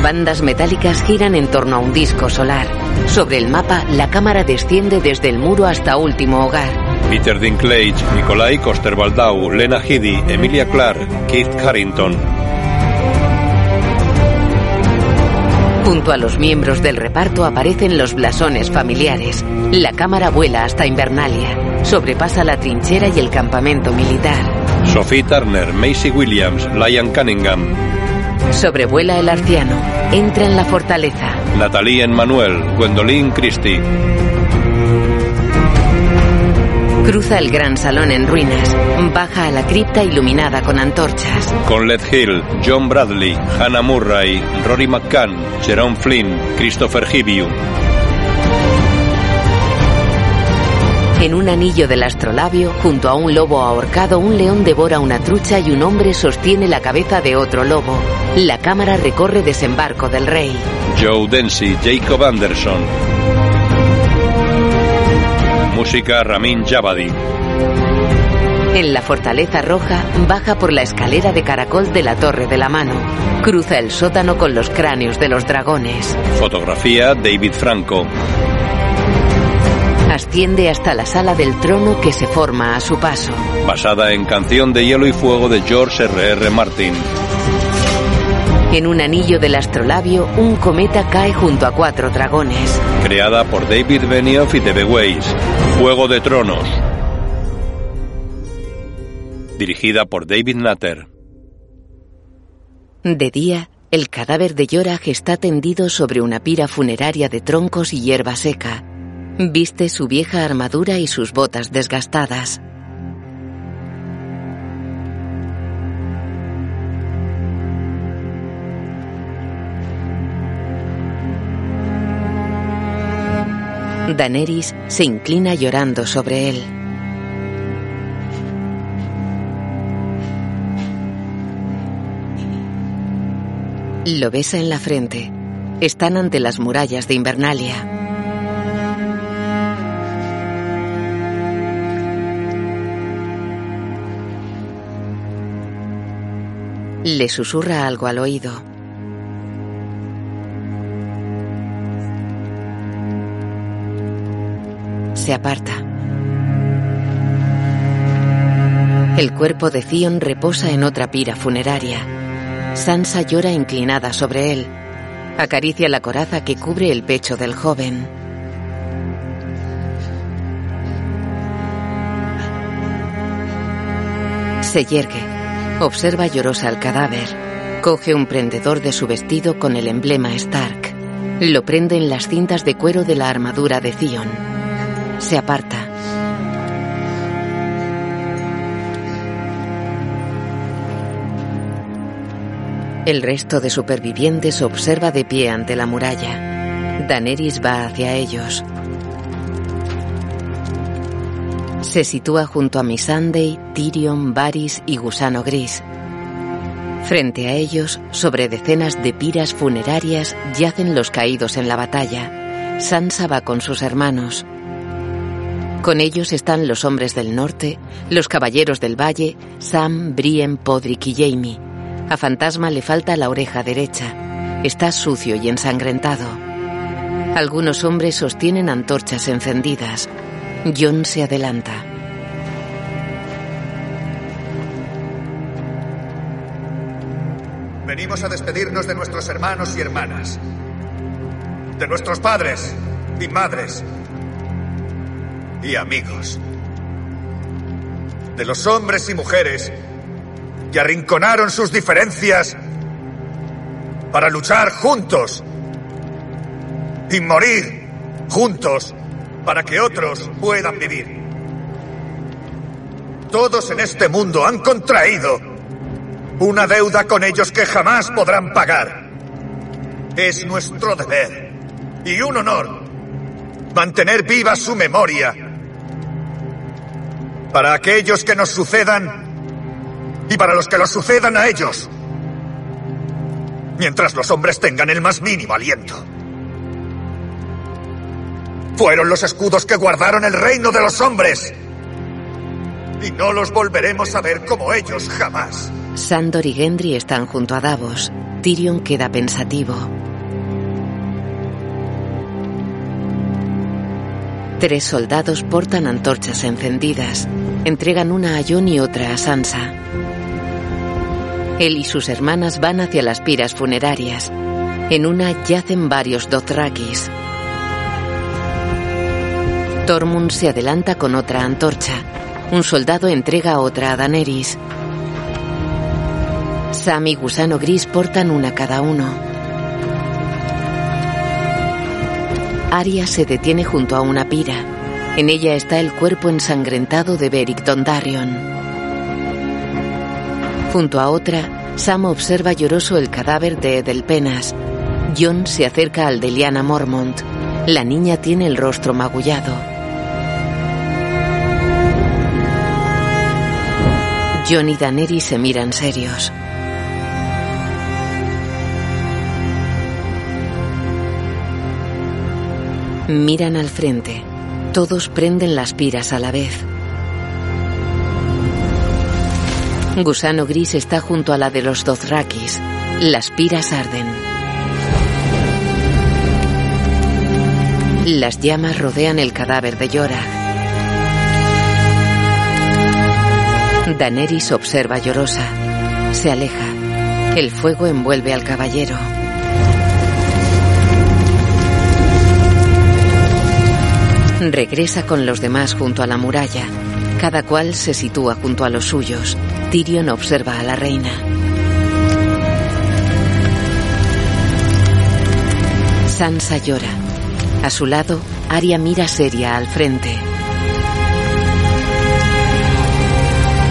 Bandas metálicas giran en torno a un disco solar. Sobre el mapa, la cámara desciende desde el muro hasta último hogar. Peter Dinklage, Nikolai Coster-Waldau, Lena Headey, Emilia Clarke, Keith Harrington. Junto a los miembros del reparto aparecen los blasones familiares. La cámara vuela hasta Invernalia. Sobrepasa la trinchera y el campamento militar. Sophie Turner, Macy Williams, Liam Cunningham. Sobrevuela el arciano. Entra en la fortaleza. Natalie Manuel, Gwendolyn Christie. Cruza el gran salón en ruinas. Baja a la cripta iluminada con antorchas. Conlet Hill, John Bradley, Hannah Murray, Rory McCann, Jerome Flynn, Christopher Hibiu. En un anillo del astrolabio, junto a un lobo ahorcado, un león devora una trucha y un hombre sostiene la cabeza de otro lobo. La cámara recorre desembarco del rey. Joe Densi, Jacob Anderson. Música Ramin Javadi. En la fortaleza roja, baja por la escalera de caracol de la Torre de la Mano. Cruza el sótano con los cráneos de los dragones. Fotografía David Franco. Asciende hasta la sala del trono que se forma a su paso. Basada en Canción de Hielo y Fuego de George R.R. R. Martin. En un anillo del astrolabio, un cometa cae junto a cuatro dragones. Creada por David Benioff y D.B. Weiss. Juego de Tronos. Dirigida por David Nutter. De día, el cadáver de Yorah está tendido sobre una pira funeraria de troncos y hierba seca. Viste su vieja armadura y sus botas desgastadas. Daenerys se inclina llorando sobre él. Lo besa en la frente. Están ante las murallas de Invernalia. Le susurra algo al oído. Se aparta. El cuerpo de Theon reposa en otra pira funeraria. Sansa llora inclinada sobre él. Acaricia la coraza que cubre el pecho del joven. Se yergue. Observa llorosa el cadáver. Coge un prendedor de su vestido con el emblema Stark. Lo prende en las cintas de cuero de la armadura de Theon. Se aparta. El resto de supervivientes observa de pie ante la muralla. Daenerys va hacia ellos. Se sitúa junto a Missandei, Tyrion, Varys y Gusano Gris. Frente a ellos, sobre decenas de piras funerarias, yacen los caídos en la batalla. Sansa va con sus hermanos. Con ellos están los hombres del norte, los caballeros del valle, Sam, Brienne, Podrick y Jaime. A Fantasma le falta la oreja derecha. Está sucio y ensangrentado. Algunos hombres sostienen antorchas encendidas. John se adelanta. Venimos a despedirnos de nuestros hermanos y hermanas. De nuestros padres y madres. Y amigos. De los hombres y mujeres que arrinconaron sus diferencias para luchar juntos y morir juntos para que otros puedan vivir. Todos en este mundo han contraído una deuda con ellos que jamás podrán pagar. Es nuestro deber y un honor mantener viva su memoria para aquellos que nos sucedan y para los que los sucedan a ellos, mientras los hombres tengan el más mínimo aliento. Fueron los escudos que guardaron el reino de los hombres. Y no los volveremos a ver como ellos jamás. Sandor y Gendry están junto a Davos. Tyrion queda pensativo. Tres soldados portan antorchas encendidas. Entregan una a Jon y otra a Sansa. Él y sus hermanas van hacia las piras funerarias. En una yacen varios Dothrakis. Tormund se adelanta con otra antorcha. Un soldado entrega otra a Daenerys. Sam y Gusano Gris portan una cada uno. Arya se detiene junto a una pira. En ella está el cuerpo ensangrentado de Beric Dondarrion. Junto a otra, Sam observa lloroso el cadáver de Edelpenas. Jon se acerca al de Lyanna Mormont. La niña tiene el rostro magullado. Jon y Daenerys se miran serios. Miran al frente. Todos prenden las piras a la vez. Gusano Gris está junto a la de los Dothrakis. Las piras arden. Las llamas rodean el cadáver de Yora. Daenerys observa llorosa. Se aleja. El fuego envuelve al caballero. Regresa con los demás junto a la muralla. Cada cual se sitúa junto a los suyos. Tyrion observa a la reina. Sansa llora. A su lado, Arya mira seria al frente.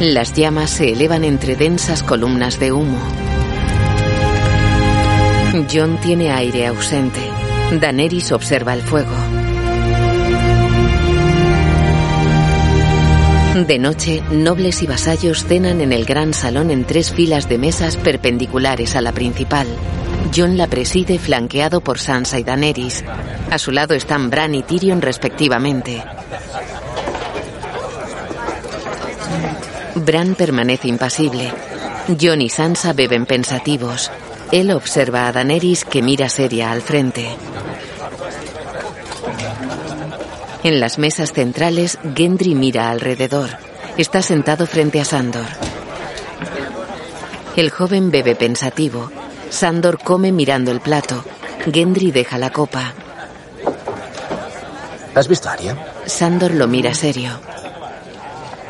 Las llamas se elevan entre densas columnas de humo. John tiene aire ausente. Daenerys observa el fuego. De noche, nobles y vasallos cenan en el gran salón en tres filas de mesas perpendiculares a la principal. John la preside flanqueado por Sansa y Daenerys. A su lado están Bran y Tyrion respectivamente. Bran permanece impasible. John y Sansa beben pensativos. Él observa a Daenerys que mira seria al frente. En las mesas centrales, Gendry mira alrededor. Está sentado frente a Sandor. El joven bebe pensativo. Sandor come mirando el plato. Gendry deja la copa. ¿Has visto a Arya? Sandor lo mira serio.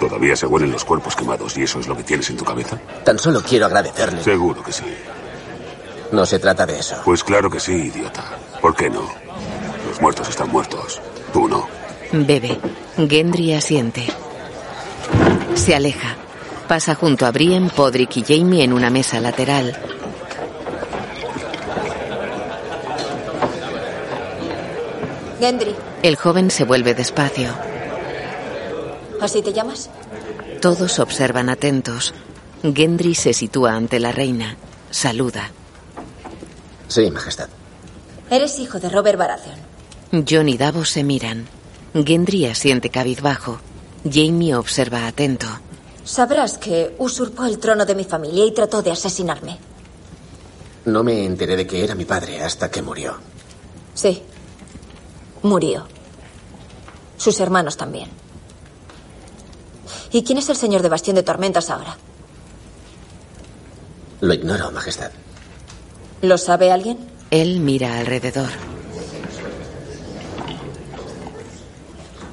Todavía se huelen los cuerpos quemados y eso es lo que tienes en tu cabeza. Tan solo quiero agradecerle. Seguro que sí. No se trata de eso. Pues claro que sí, idiota. ¿Por qué no? Los muertos están muertos. Tú no. Bebe. Gendry asiente. Se aleja. Pasa junto a Brienne, Podrick y Jamie en una mesa lateral. Gendry, El joven se vuelve despacio. ¿Así te llamas? Todos observan atentos. Gendry se sitúa ante la reina. Saluda. Sí, Majestad. Eres hijo de Robert Baratheon. John y Davos se miran. Gendry asiente cabizbajo. Jamie observa atento. Sabrás que usurpó el trono de mi familia y trató de asesinarme. No me enteré de que era mi padre hasta que murió. Sí. Murió. Sus hermanos también. ¿Y quién es el señor de Bastión de Tormentas ahora? Lo ignoro, Majestad. ¿Lo sabe alguien? Él mira alrededor.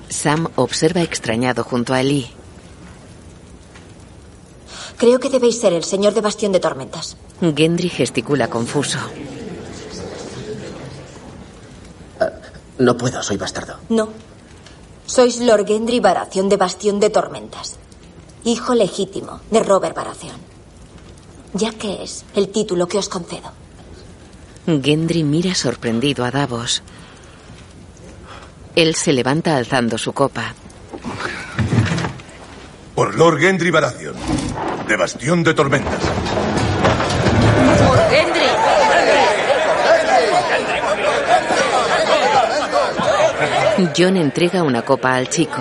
Sam observa extrañado junto a Eli. Creo que debéis ser el señor de Bastión de Tormentas. Gendry gesticula confuso. No puedo, soy bastardo. No. Sois Lord Gendry Baratheon de Bastión de Tormentas. Hijo legítimo de Robert Baratheon. Ya que es el título que os concedo. Gendry mira sorprendido a Davos. Él se levanta alzando su copa. Por Lord Gendry Baratheon, de Bastión de Tormentas. John entrega una copa al chico.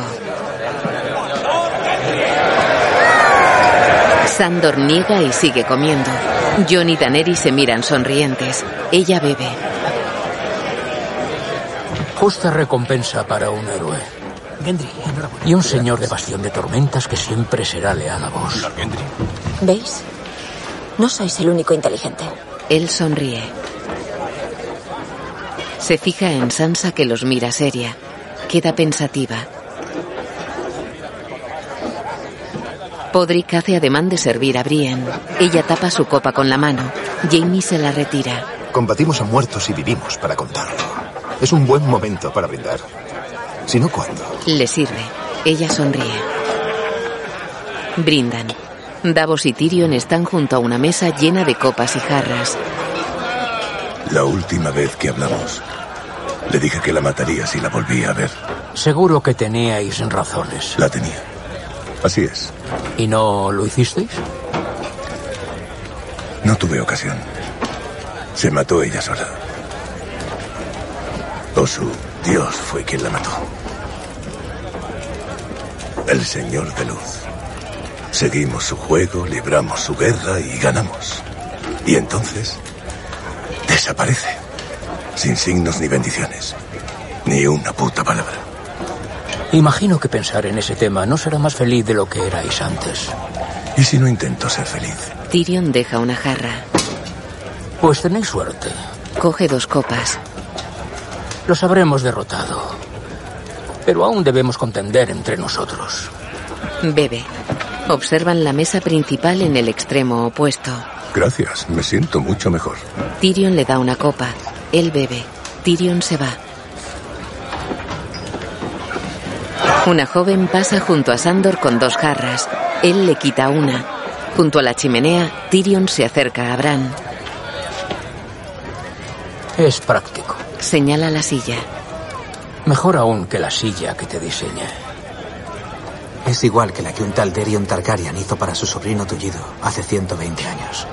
Sandor niega y sigue comiendo. John y Daenerys se miran sonrientes. Ella bebe. Justa recompensa para un héroe. Y un señor de bastión de tormentas que siempre será leal a vos. ¿Veis? No sois el único inteligente. Él sonríe. Se fija en Sansa que los mira seria. Queda pensativa. Podrick hace ademán de servir a Brienne. Ella tapa su copa con la mano. Jamie se la retira. Combatimos a muertos y vivimos para contarlo. Es un buen momento para brindar. Si no, ¿cuándo? Le sirve. Ella sonríe. Brindan. Davos y Tyrion están junto a una mesa llena de copas y jarras. La última vez que hablamos, le dije que la mataría si la volvía a ver. Seguro que teníais razones. La tenía. Así es. ¿Y no lo hicisteis? No tuve ocasión. Se mató ella sola. O su Dios fue quien la mató. El Señor de Luz. Seguimos su juego, libramos su guerra y ganamos. Y entonces desaparece. Sin signos ni bendiciones. Ni una puta palabra. Imagino que pensar en ese tema no será más feliz de lo que erais antes. ¿Y si no intento ser feliz? Tyrion deja una jarra. Pues tenéis suerte. Coge dos copas. Los habremos derrotado. Pero aún debemos contender entre nosotros. Bebe. Observan la mesa principal en el extremo opuesto. Gracias, me siento mucho mejor. Tyrion le da una copa. Él bebe. Tyrion se va. Una joven pasa junto a Sandor con dos jarras. Él le quita una. Junto a la chimenea, Tyrion se acerca a Bran. Es práctico. Señala la silla. Mejor aún que la silla que te diseñé. Es igual que la que un tal Derion Targaryen hizo para su sobrino tullido hace 120 años.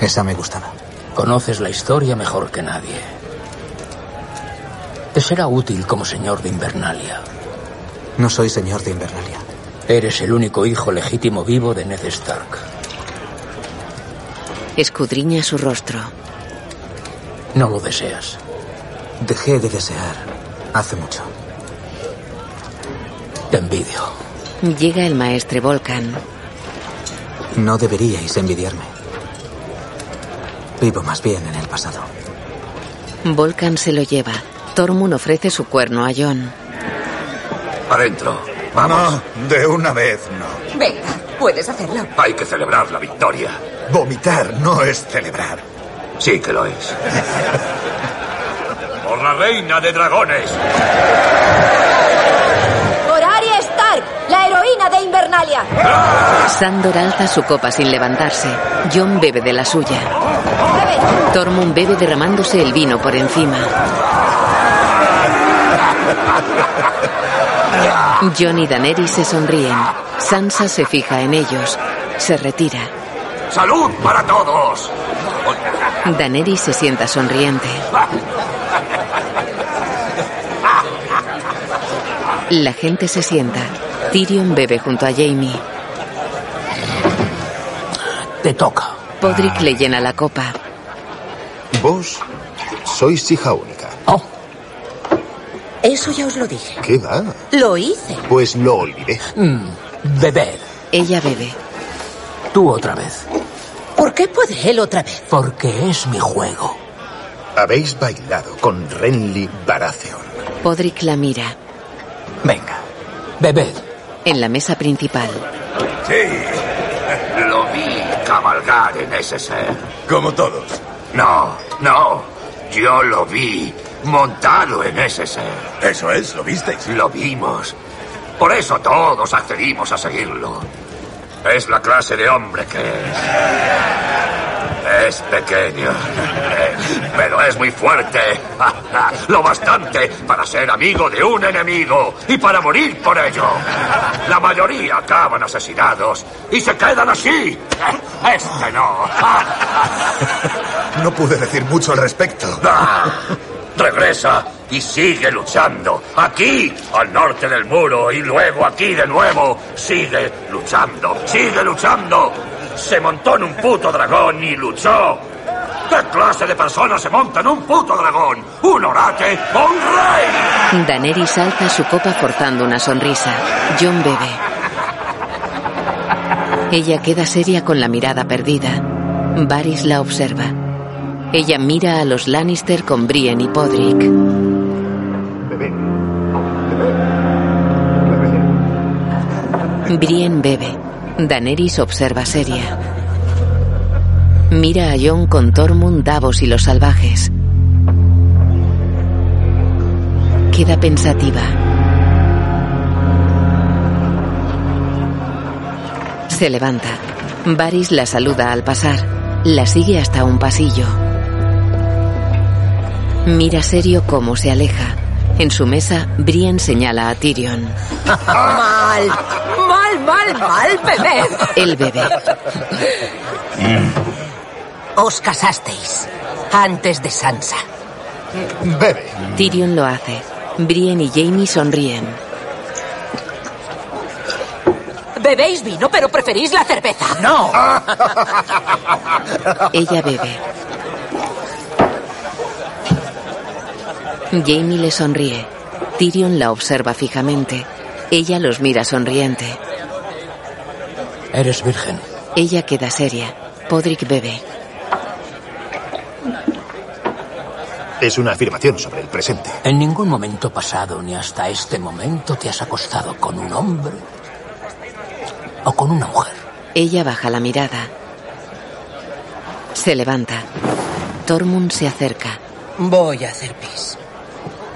Esa me gustaba. Conoces la historia mejor que nadie. Te será útil como señor de Invernalia. No soy señor de Invernalia. Eres el único hijo legítimo vivo de Ned Stark. Escudriña su rostro. No lo deseas. Dejé de desear hace mucho. Te envidio. Llega el maestre Volcan. No deberíais envidiarme. Vivo más bien en el pasado. Volcan se lo lleva. Tormund ofrece su cuerno a Jon. Adentro. Vamos. No, de una vez no. Venga, puedes hacerlo. Hay que celebrar la victoria. Vomitar no es celebrar. Sí que lo es. Por la reina de dragones. Por Arya Stark, la heroína de Invernalia. Sandor alza su copa sin levantarse. Jon bebe de la suya. Tormund bebe derramándose el vino por encima. Jon y Daenerys se sonríen. Sansa se fija en ellos. Se retira. ¡Salud para todos! Daenerys se sienta sonriente. La gente se sienta. Tyrion bebe junto a Jamie. Te toca. Podrick le llena la copa. Vos sois hija única. Oh, Eso ya os lo dije. ¿Qué va? Lo hice. Pues lo olvidé. mm, bebed. Ella bebe. Tú otra vez. ¿Por qué puede él otra vez? Porque es mi juego. Habéis bailado con Renly Baratheon. Podrick la mira. Venga, bebed. En la mesa principal. Sí. Lo vi cabalgar en ese ser. Como todos. No, no. Yo lo vi montado en ese ser. Eso es, ¿lo visteis? Lo vimos. Por eso todos accedimos a seguirlo. Es la clase de hombre que es. Es pequeño, pero es muy fuerte. Lo bastante para ser amigo de un enemigo y para morir por ello. La mayoría acaban asesinados y se quedan así. Este no. No pude decir mucho al respecto. Ah, Regresa y sigue luchando. Aquí, al norte del muro, y luego aquí de nuevo. Sigue luchando, sigue luchando. Se montó en un puto dragón y luchó. ¿Qué clase de persona se monta en un puto dragón? ¿Un orate o un rey? Daenerys alza su copa forzando una sonrisa. John bebe. Ella queda seria con la mirada perdida. Varys la observa. Ella mira a los Lannister con Brienne y Podrick. Brienne bebe. Daenerys observa seria. Mira a Jon con Tormund, Davos y los salvajes. Queda pensativa. Se levanta. Varys la saluda al pasar. La sigue hasta un pasillo. Mira serio cómo se aleja. En su mesa, Brienne señala a Tyrion. mal, mal, mal, mal, bebé. Él bebe. Os casasteis antes de Sansa. Bebe. Tyrion lo hace. Brienne y Jamie sonríen. Bebéis vino, pero preferís la cerveza. No. Ella bebe. Jamie le sonríe. Tyrion la observa fijamente. Ella los mira sonriente. Eres virgen. Ella queda seria. Podrick bebe. Es una afirmación sobre el presente. En ningún momento pasado ni hasta este momento te has acostado con un hombre o con una mujer. Ella baja la mirada. Se levanta. Tormund se acerca. Voy a hacer pis.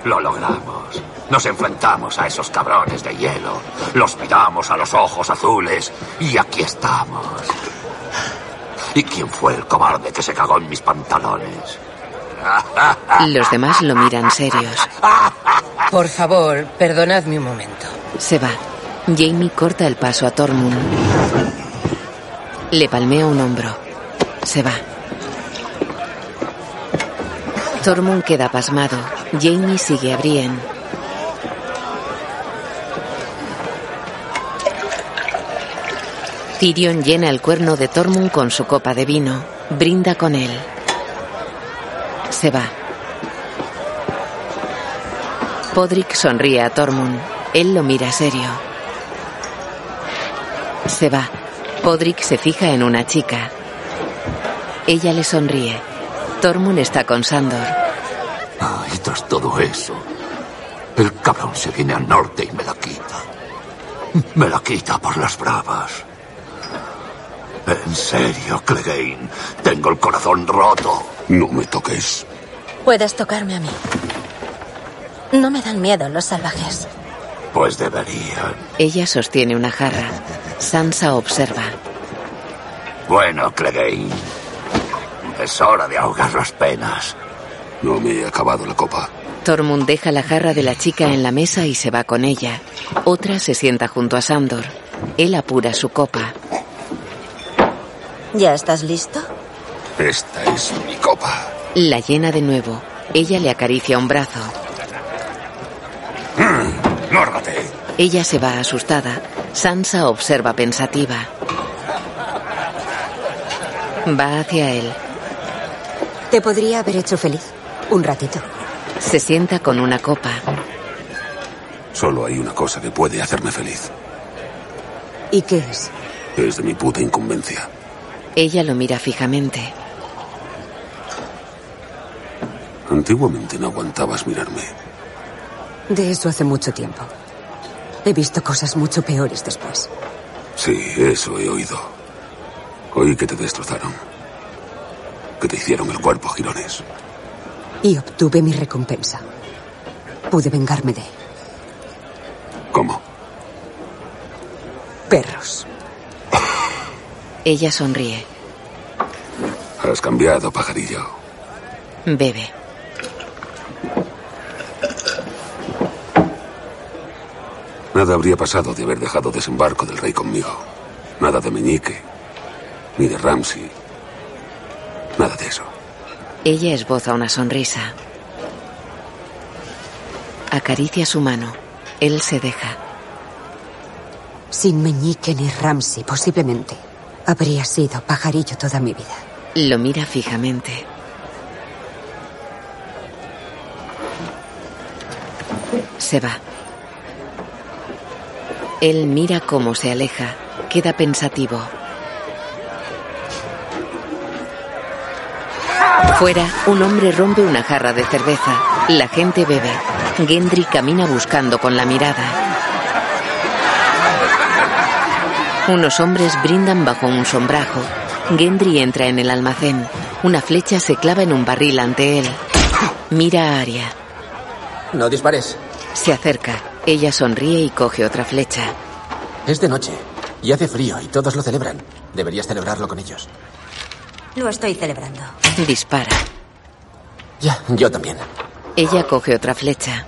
Lo logramos. Nos enfrentamos a esos cabrones de hielo. Los miramos a los ojos azules. Y aquí estamos. ¿Y quién fue el cobarde que se cagó en mis pantalones? Los demás lo miran serios. Por favor, perdonadme un momento. Se va. Jamie corta el paso a Tormund. Le palmea un hombro. Se va. Tormund queda pasmado. Jamie sigue a Brienne. Tyrion llena el cuerno de Tormund con su copa de vino. Brinda con él. Se va. Podrick sonríe a Tormund. Él lo mira serio. Se va. Podrick se fija en una chica. Ella le sonríe. Tormund está con Sandor. Ah, y tras todo eso, el cabrón se viene al norte y me la quita. Me la quita por las bravas. En serio, Clegane, tengo el corazón roto. No me toques. Puedes tocarme a mí. No me dan miedo los salvajes. Pues deberían. Ella sostiene una jarra. Sansa observa. Bueno, Clegane, es hora de ahogar las penas. No me he acabado la copa. Tormund deja la jarra de la chica en la mesa y se va con ella. Otra se sienta junto a Sandor. Él apura su copa. ¿Ya estás listo? Esta es mi copa. La llena de nuevo. Ella le acaricia un brazo. ¡Lárgate! Ella se va asustada. Sansa observa pensativa. Va hacia él. Te podría haber hecho feliz. Un ratito. Se sienta con una copa. Solo hay una cosa que puede hacerme feliz. ¿Y qué es? Es de mi puta incumbencia. Ella lo mira fijamente. Antiguamente no aguantabas mirarme. De eso hace mucho tiempo. He visto cosas mucho peores después. Sí, eso he oído. Oí que te destrozaron. Que te hicieron el cuerpo a girones. Y obtuve mi recompensa. Pude vengarme de él. ¿Cómo? Perros. Ella sonríe. Has cambiado, pajarillo. Bebe. Nada habría pasado de haber dejado desembarco del rey conmigo. Nada de Meñique, ni de Ramsey. Nada de eso. Ella esboza una sonrisa. Acaricia su mano. Él se deja. Sin Meñique ni Ramsey, posiblemente. Habría sido pajarillo toda mi vida. Lo mira fijamente. Se va. Él mira cómo se aleja. Queda pensativo. Fuera, un hombre rompe una jarra de cerveza. La gente bebe. Gendry camina buscando con la mirada. Unos hombres brindan bajo un sombrajo. Gendry entra en el almacén. Una flecha se clava en un barril ante él. Mira a Aria. No dispares. Se acerca. Ella sonríe y coge otra flecha. Es de noche y hace frío y todos lo celebran. Deberías celebrarlo con ellos. Lo estoy celebrando. Dispara. Ya, yo también. Ella coge otra flecha.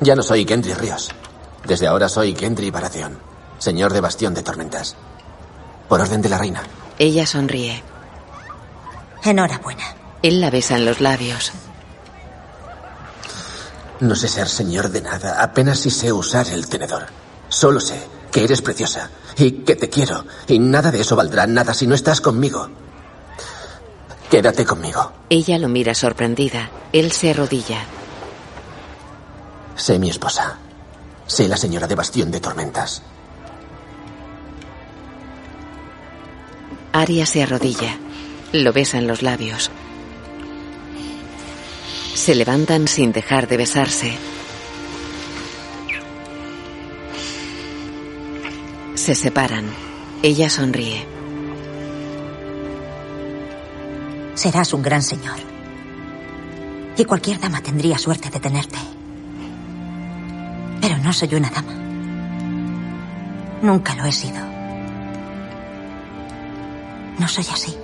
Ya no soy Gendry Ríos. Desde ahora soy Gendry Baratheon, señor de Bastión de Tormentas. Por orden de la reina. Ella sonríe. Enhorabuena. Él la besa en los labios. No sé ser señor de nada, apenas si sé usar el tenedor. Solo sé que eres preciosa y que te quiero, y nada de eso valdrá nada si no estás conmigo. Quédate conmigo. Ella lo mira sorprendida. Él se arrodilla. Sé mi esposa. Sé la señora de Bastión de Tormentas. Aria se arrodilla. Lo besa en los labios. Se levantan sin dejar de besarse. Se separan. Ella sonríe. Serás un gran señor. Y cualquier dama tendría suerte de tenerte. Pero no soy una dama. Nunca lo he sido. No soy así.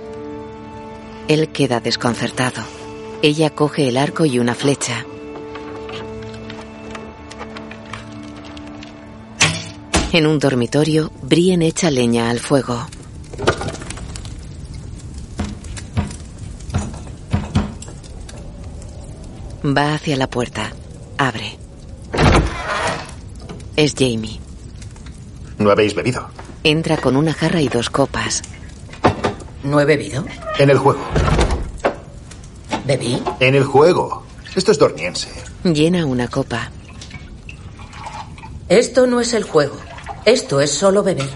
Él queda desconcertado. Ella coge el arco y una flecha. En un dormitorio, Brien echa leña al fuego. Va hacia la puerta. Abre. Es Jamie. ¿No habéis bebido? Entra con una jarra y dos copas. ¿No he bebido? En el juego. ¿Bebí? En el juego. Esto es dorniense. Llena una copa. Esto no es el juego. Esto es solo beber.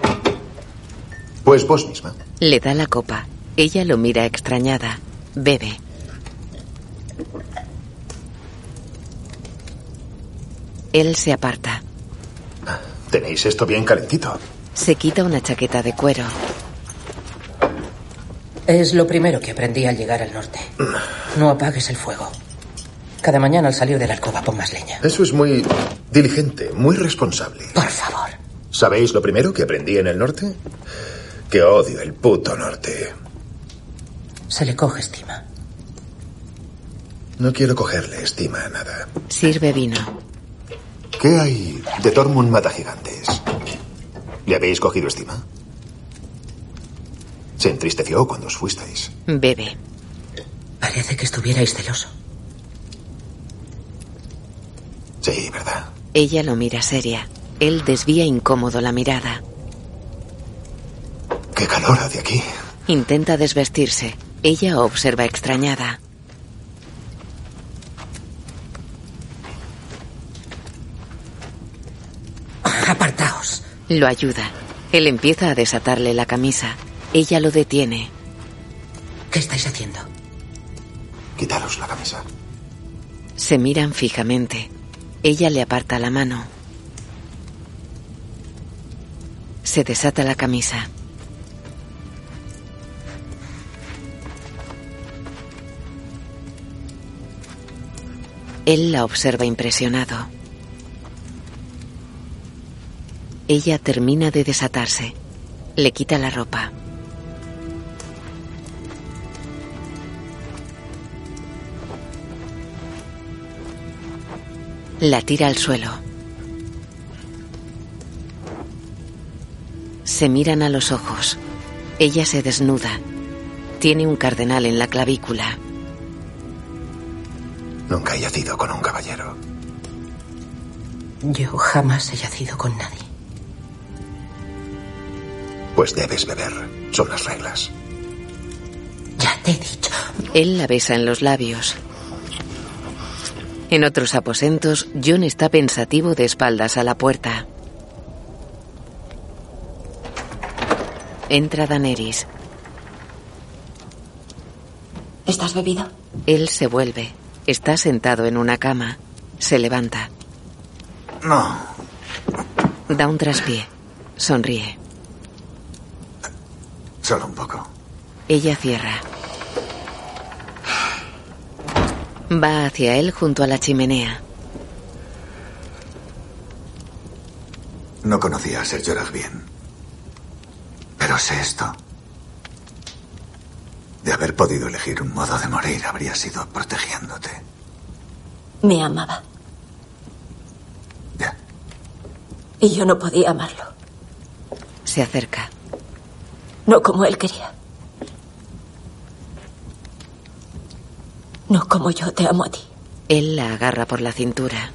Pues vos misma. Le da la copa. Ella lo mira extrañada. Bebe. Él se aparta. Tenéis esto bien calentito. Se quita una chaqueta de cuero. Es lo primero que aprendí al llegar al norte. No apagues el fuego. Cada mañana al salir de la alcoba pon más leña. Eso es muy diligente, muy responsable. Por favor. ¿Sabéis lo primero que aprendí en el norte? Que odio el puto norte. Se le coge estima. No quiero cogerle estima a nada. Sirve vino. ¿Qué hay de Tormund Mata Gigantes? ¿Le habéis cogido estima? Se entristeció cuando os fuisteis. Bebe. Parece que estuvierais celoso. Sí, ¿verdad? Ella lo mira seria. Él desvía incómodo la mirada. ¡Qué calor hace aquí! Intenta desvestirse. Ella observa extrañada. Apartaos. Lo ayuda. Él empieza a desatarle la camisa. Ella lo detiene. ¿Qué estáis haciendo? Quitaros la camisa. Se miran fijamente. Ella le aparta la mano. Se desata la camisa. Él la observa impresionado. Ella termina de desatarse. Le quita la ropa. La tira al suelo. Se miran a los ojos. Ella se desnuda. Tiene un cardenal en la clavícula. Nunca he yacido con un caballero. Yo jamás he yacido con nadie. Pues debes beber. Son las reglas. Ya te he dicho. Él la besa en los labios. En otros aposentos, John está pensativo de espaldas a la puerta. Entra Daenerys. ¿Estás bebido? Él se vuelve. Está sentado en una cama. Se levanta. No. Da un traspié. Sonríe. Solo un poco. Ella cierra. Va hacia él junto a la chimenea. No conocía a Ser Jorah bien. Pero sé esto. De haber podido elegir un modo de morir, habría sido protegiéndote. Me amaba. Ya. Y yo no podía amarlo. Se acerca. No como él quería. No como yo te amo a ti. Él la agarra por la cintura.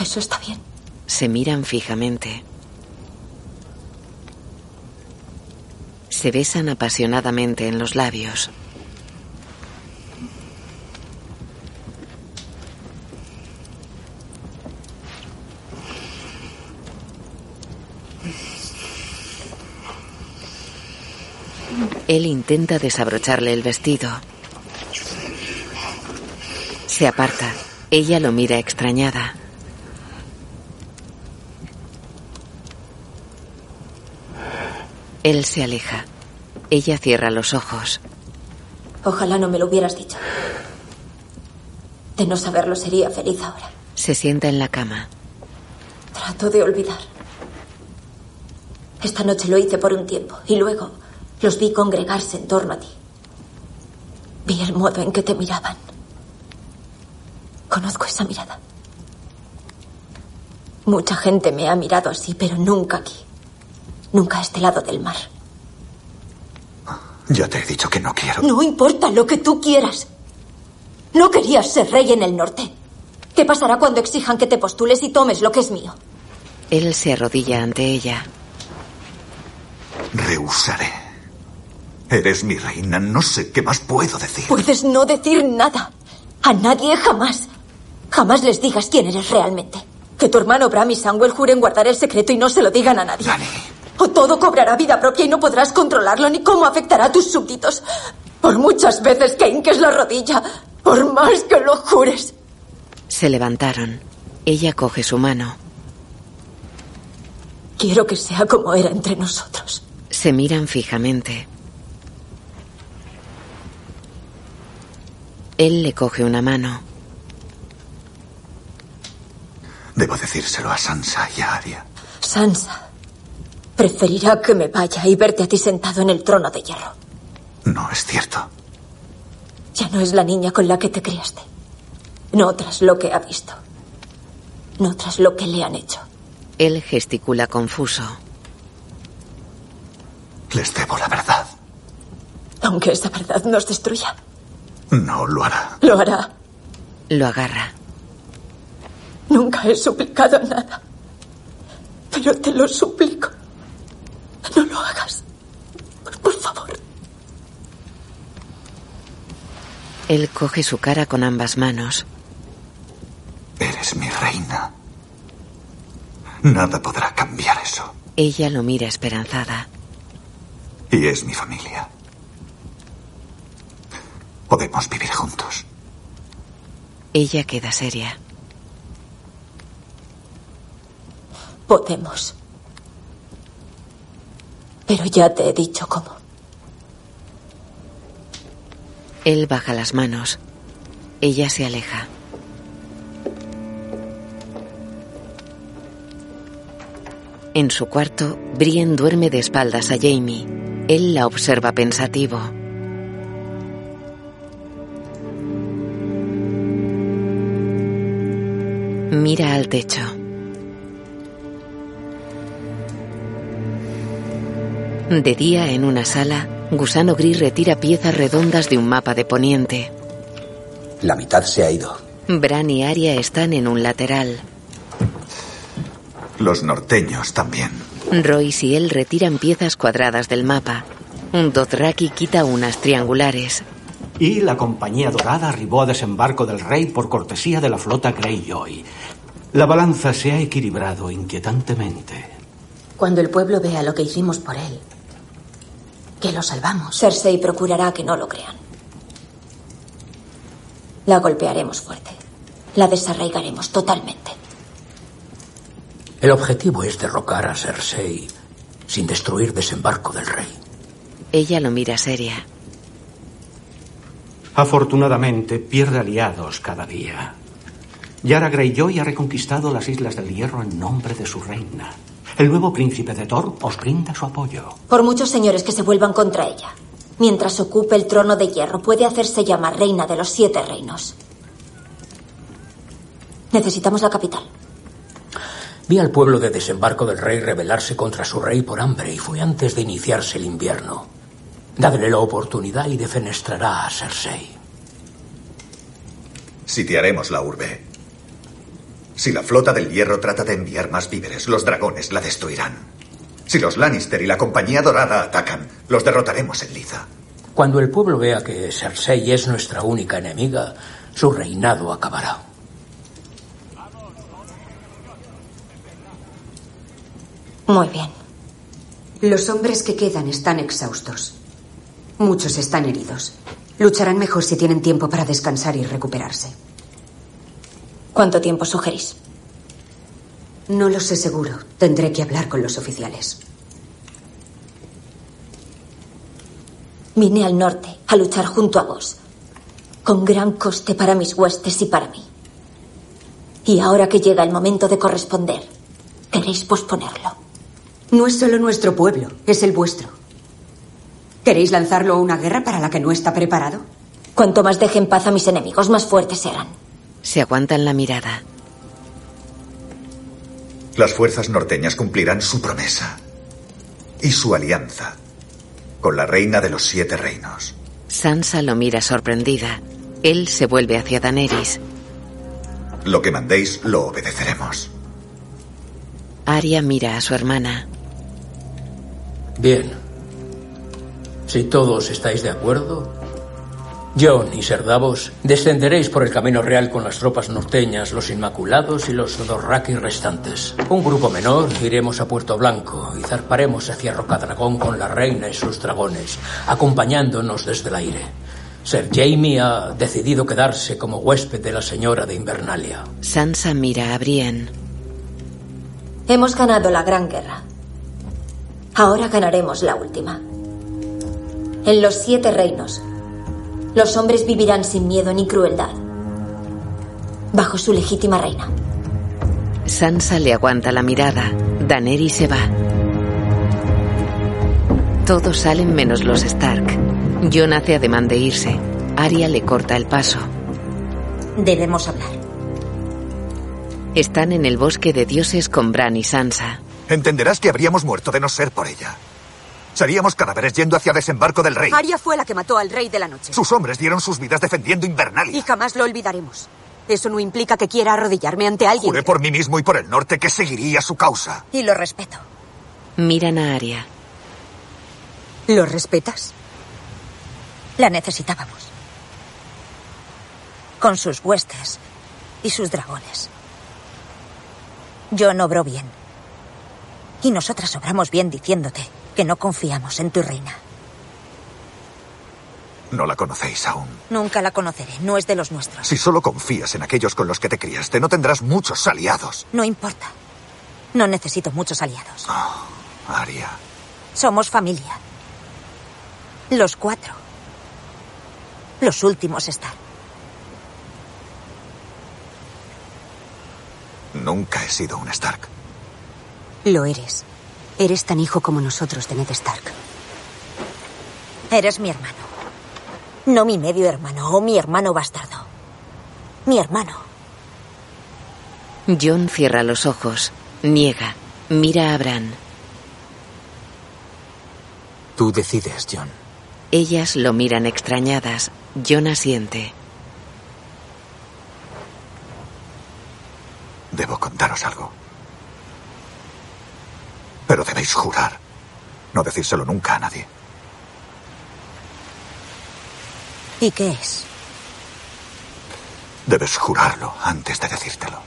Eso está bien. Se miran fijamente. Se besan apasionadamente en los labios. Él intenta desabrocharle el vestido. Se aparta. Ella lo mira extrañada. Él se aleja. Ella cierra los ojos. Ojalá no me lo hubieras dicho. De no saberlo sería feliz ahora. Se sienta en la cama. Trato de olvidar. Esta noche lo hice por un tiempo y luego los vi congregarse en torno a ti. Vi el modo en que te miraban. Conozco esa mirada. Mucha gente me ha mirado así, pero nunca aquí. Nunca a este lado del mar. Ya te he dicho que no quiero. No importa lo que tú quieras. No querías ser rey en el norte. ¿Qué pasará cuando exijan que te postules y tomes lo que es mío? Él se arrodilla ante ella. Rehusaré. Eres mi reina. No sé qué más puedo decir. Puedes no decir nada. A nadie jamás. Jamás les digas quién eres realmente. Que tu hermano Bram y Samuel juren guardar el secreto y no se lo digan a nadie. O todo cobrará vida propia y no podrás controlarlo ni cómo afectará a tus súbditos. Por muchas veces que hinques la rodilla, por más que lo jures. Se levantaron. Ella coge su mano. Quiero que sea como era entre nosotros. Se miran fijamente. Él le coge una mano. Debo decírselo a Sansa y a Arya. Sansa preferirá que me vaya y verte a ti sentado en el trono de hierro. No es cierto. Ya no es la niña con la que te criaste. No tras lo que ha visto. No tras lo que le han hecho. Él gesticula confuso. Les debo la verdad. Aunque esa verdad nos destruya. No lo hará. Lo hará. Lo agarra. Nunca he suplicado nada. Pero te lo suplico. No lo hagas. Por favor. Él coge su cara con ambas manos. Eres mi reina. Nada podrá cambiar eso. Ella lo mira esperanzada. Y es mi familia. Podemos vivir juntos. Ella queda seria. Podemos. Pero ya te he dicho cómo. Él baja las manos. Ella se aleja. En su cuarto, Brienne duerme de espaldas a Jamie. Él la observa pensativo. Mira al techo. De día, en una sala, Gusano Gris retira piezas redondas de un mapa de poniente. La mitad se ha ido. Bran y Arya están en un lateral. Los norteños también. Royce y él retiran piezas cuadradas del mapa. Un Dothraki quita unas triangulares. Y la Compañía Dorada arribó a desembarco del rey por cortesía de la flota Greyjoy. La balanza se ha equilibrado inquietantemente. Cuando el pueblo vea lo que hicimos por él, que lo salvamos. Cersei procurará que no lo crean. La golpearemos fuerte. La desarraigaremos totalmente. El objetivo es derrocar a Cersei sin destruir desembarco del rey. Ella lo mira seria. Afortunadamente, pierde aliados cada día. Yara Greyjoy ha reconquistado las Islas del Hierro en nombre de su reina. El nuevo príncipe de Thor os brinda su apoyo. Por muchos señores que se vuelvan contra ella. Mientras ocupe el trono de hierro, puede hacerse llamar reina de los siete reinos. Necesitamos la capital. Vi al pueblo de desembarco del rey rebelarse contra su rey por hambre y fue antes de iniciarse el invierno. Dadle la oportunidad y defenestrará a Cersei. Sitiaremos la urbe. Si la flota del hierro trata de enviar más víveres, los dragones la destruirán. Si los Lannister y la Compañía Dorada atacan, los derrotaremos en Liza. Cuando el pueblo vea que Cersei es nuestra única enemiga, su reinado acabará. Muy bien. Los hombres que quedan están exhaustos. Muchos están heridos. Lucharán mejor si tienen tiempo para descansar y recuperarse. ¿Cuánto tiempo sugerís? No lo sé seguro. Tendré que hablar con los oficiales. Vine al norte a luchar junto a vos, con gran coste para mis huestes y para mí. Y ahora que llega el momento de corresponder, queréis posponerlo. No es solo nuestro pueblo, es el vuestro. ¿Queréis lanzarlo a una guerra para la que no está preparado? Cuanto más deje en paz a mis enemigos, más fuertes serán. Se aguantan la mirada. Las fuerzas norteñas cumplirán su promesa y su alianza con la reina de los siete reinos. Sansa lo mira sorprendida. Él se vuelve hacia Daenerys. Lo que mandéis lo obedeceremos. Arya mira a su hermana. Bien. Si todos estáis de acuerdo, John y Ser Davos descenderéis por el camino real con las tropas norteñas, los Inmaculados y los Dothraki restantes. Un grupo menor iremos a Puerto Blanco y zarparemos hacia Rocadragón con la reina y sus dragones, acompañándonos desde el aire. Ser Jamie ha decidido quedarse como huésped de la señora de Invernalia. Sansa mira a Brienne. Hemos ganado la gran guerra. Ahora ganaremos la última. En los siete reinos, los hombres vivirán sin miedo ni crueldad, bajo su legítima reina. Sansa le aguanta la mirada. Daenerys se va. Todos salen menos los Stark. Jon hace ademán de irse. Arya le corta el paso. Debemos hablar. Están en el bosque de dioses con Bran y Sansa. Entenderás que habríamos muerto de no ser por ella. Seríamos cadáveres yendo hacia desembarco del rey. Arya fue la que mató al rey de la noche. Sus hombres dieron sus vidas defendiendo Invernalia. Y jamás lo olvidaremos. Eso no implica que quiera arrodillarme ante alguien. Juré por mí mismo y por el norte que seguiría su causa. Y lo respeto. Miran a Arya. ¿Lo respetas? La necesitábamos. Con sus huestes y sus dragones. John obró bien. Y nosotras obramos bien diciéndote que no confiamos en tu reina. No la conocéis aún. Nunca la conoceré, no es de los nuestros. Si solo confías en aquellos con los que te criaste, no tendrás muchos aliados. No importa. No necesito muchos aliados. Oh, Aria. Somos familia. Los cuatro. Los últimos están. Nunca he sido un Stark. Lo eres. Eres tan hijo como nosotros de Ned Stark. Eres mi hermano. No mi medio hermano o mi hermano bastardo. Mi hermano. John cierra los ojos. Niega. Mira a Bran. Tú decides, John. Ellas lo miran extrañadas. John asiente. Debo contaros algo. Pero debéis jurar. No decírselo nunca a nadie. ¿Y qué es? Debes jurarlo antes de decírtelo.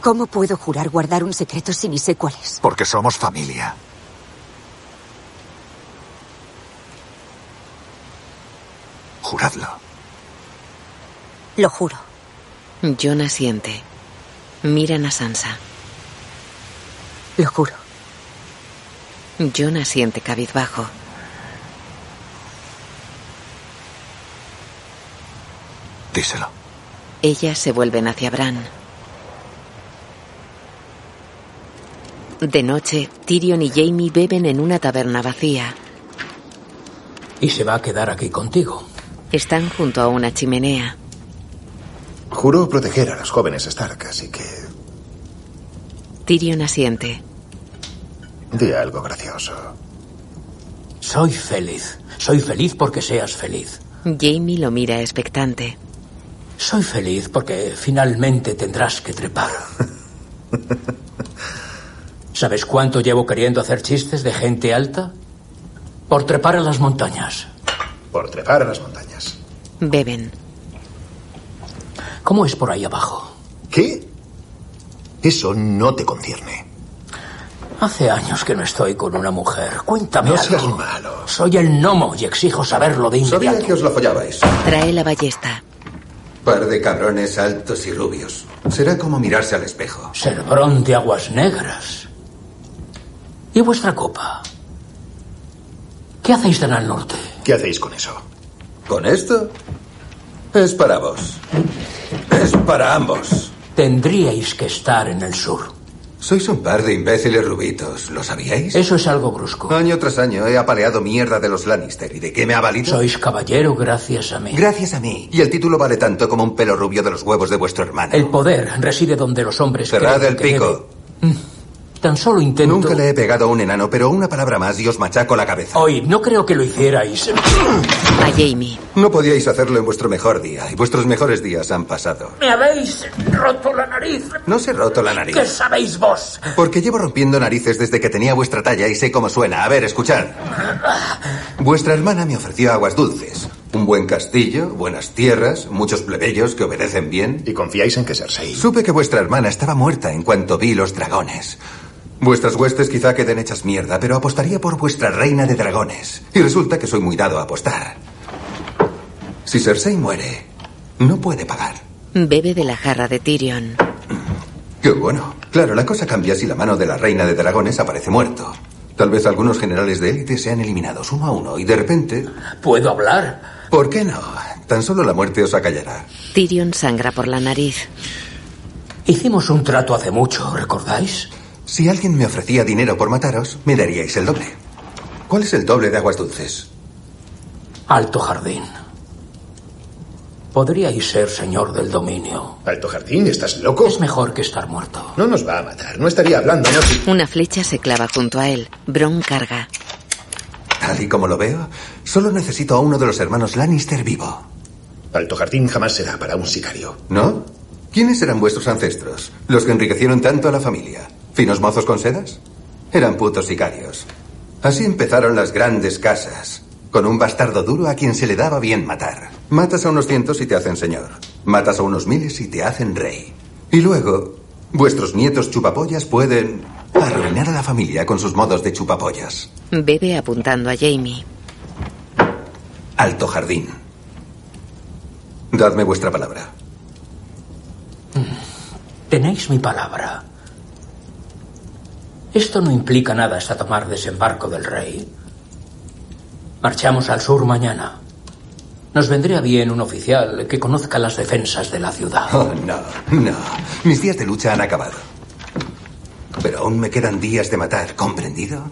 ¿Cómo puedo jurar guardar un secreto si ni sé cuál es? Porque somos familia. Juradlo. Lo juro. John asiente. Miran a Sansa. Lo juro. John asiente cabizbajo. Díselo. Ellas se vuelven hacia Bran. De noche, Tyrion y Jamie beben en una taberna vacía. Y se va a quedar aquí contigo. Están junto a una chimenea. Juró proteger a los jóvenes Stark, así que Tyrion asiente. Di algo gracioso. Soy feliz. Soy feliz porque seas feliz. Jamie lo mira expectante. Soy feliz porque finalmente tendrás que trepar. ¿Sabes cuánto llevo queriendo hacer chistes de gente alta? Por trepar a las montañas. Por trepar a las montañas. Beben. ¿Cómo es por ahí abajo? ¿Qué? Eso no te concierne. Hace años que no estoy con una mujer. Cuéntame No algo. seas malo. Soy el gnomo y exijo saberlo de Sabía inmediato. que os lo follabais. Trae la ballesta. Par de cabrones altos y rubios. Será como mirarse al espejo. Serbrón de aguas negras. ¿Y vuestra copa? ¿Qué hacéis tan al norte? ¿Qué hacéis con eso? ¿Con esto? Es para vos. Es para ambos. Tendríais que estar en el sur. Sois un par de imbéciles rubitos, ¿lo sabíais? Eso es algo brusco. Año tras año he apaleado mierda de los Lannister. ¿Y de qué me ha valido? Sois caballero gracias a mí. Gracias a mí. Y el título vale tanto como un pelo rubio de los huevos de vuestro hermano. El poder reside donde los hombres Cerrad el pico. debe- Mm. Tan solo intento... Nunca le he pegado a un enano, pero una palabra más y os machaco la cabeza. Oíd, no creo que lo hicierais. A Jamie. No podíais hacerlo en vuestro mejor día, y vuestros mejores días han pasado. Me habéis roto la nariz. No se he roto la nariz. ¿Qué sabéis vos? Porque llevo rompiendo narices desde que tenía vuestra talla y sé cómo suena. A ver, escuchad. Vuestra hermana me ofreció aguas dulces. Un buen castillo, buenas tierras, muchos plebeyos que obedecen bien. ¿Y confiáis en que Cersei? Supe que vuestra hermana estaba muerta en cuanto vi los dragones. Vuestras huestes quizá queden hechas mierda, pero apostaría por vuestra reina de dragones. Y resulta que soy muy dado a apostar. Si Cersei muere, no puede pagar. Bebe de la jarra de Tyrion. Qué bueno. Claro, la cosa cambia si la mano de la reina de dragones aparece muerto. Tal vez algunos generales de élite sean eliminados uno a uno y de repente... ¿Puedo hablar? ¿Por qué no? Tan solo la muerte os acallará. Tyrion sangra por la nariz. Hicimos un trato hace mucho, ¿recordáis? Si alguien me ofrecía dinero por mataros, me daríais el doble. ¿Cuál es el doble de aguas dulces? Alto jardín. Podríais ser señor del dominio. ¿Alto Jardín? ¿Estás loco? Es mejor que estar muerto. No nos va a matar. No estaría hablando. No, Una flecha se clava junto a él. Bron carga. Tal y como lo veo, solo necesito a uno de los hermanos Lannister vivo. Alto Jardín jamás será para un sicario. ¿No? ¿Quiénes eran vuestros ancestros? Los que enriquecieron tanto a la familia. ¿Finos mozos con sedas? Eran putos sicarios. Así empezaron las grandes casas. Con un bastardo duro a quien se le daba bien matar. Matas a unos cientos y te hacen señor. Matas a unos miles y te hacen rey. Y luego, vuestros nietos chupapollas pueden arruinar a la familia con sus modos de chupapollas. Bebe apuntando a Jamie. Alto jardín. Dadme vuestra palabra. Tenéis mi palabra. Esto no implica nada hasta tomar desembarco del rey. Marchamos al sur mañana. Nos vendría bien un oficial que conozca las defensas de la ciudad. Oh, no, no. Mis días de lucha han acabado. Pero aún me quedan días de matar, ¿comprendido?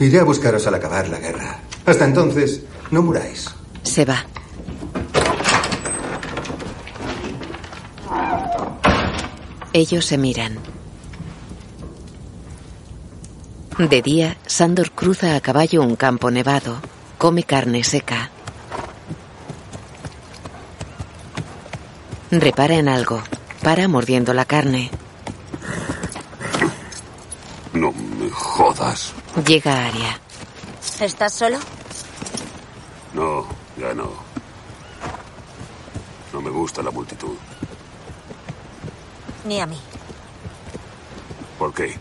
Iré a buscaros al acabar la guerra. Hasta entonces, no muráis. Se va. Ellos se miran. De día, Sandor cruza a caballo un campo nevado. Come carne seca. Repara en algo. Para mordiendo la carne. jodas. Llega Aria. ¿Estás solo? No, ya no. No me gusta la multitud. Ni a mí. ¿Por qué?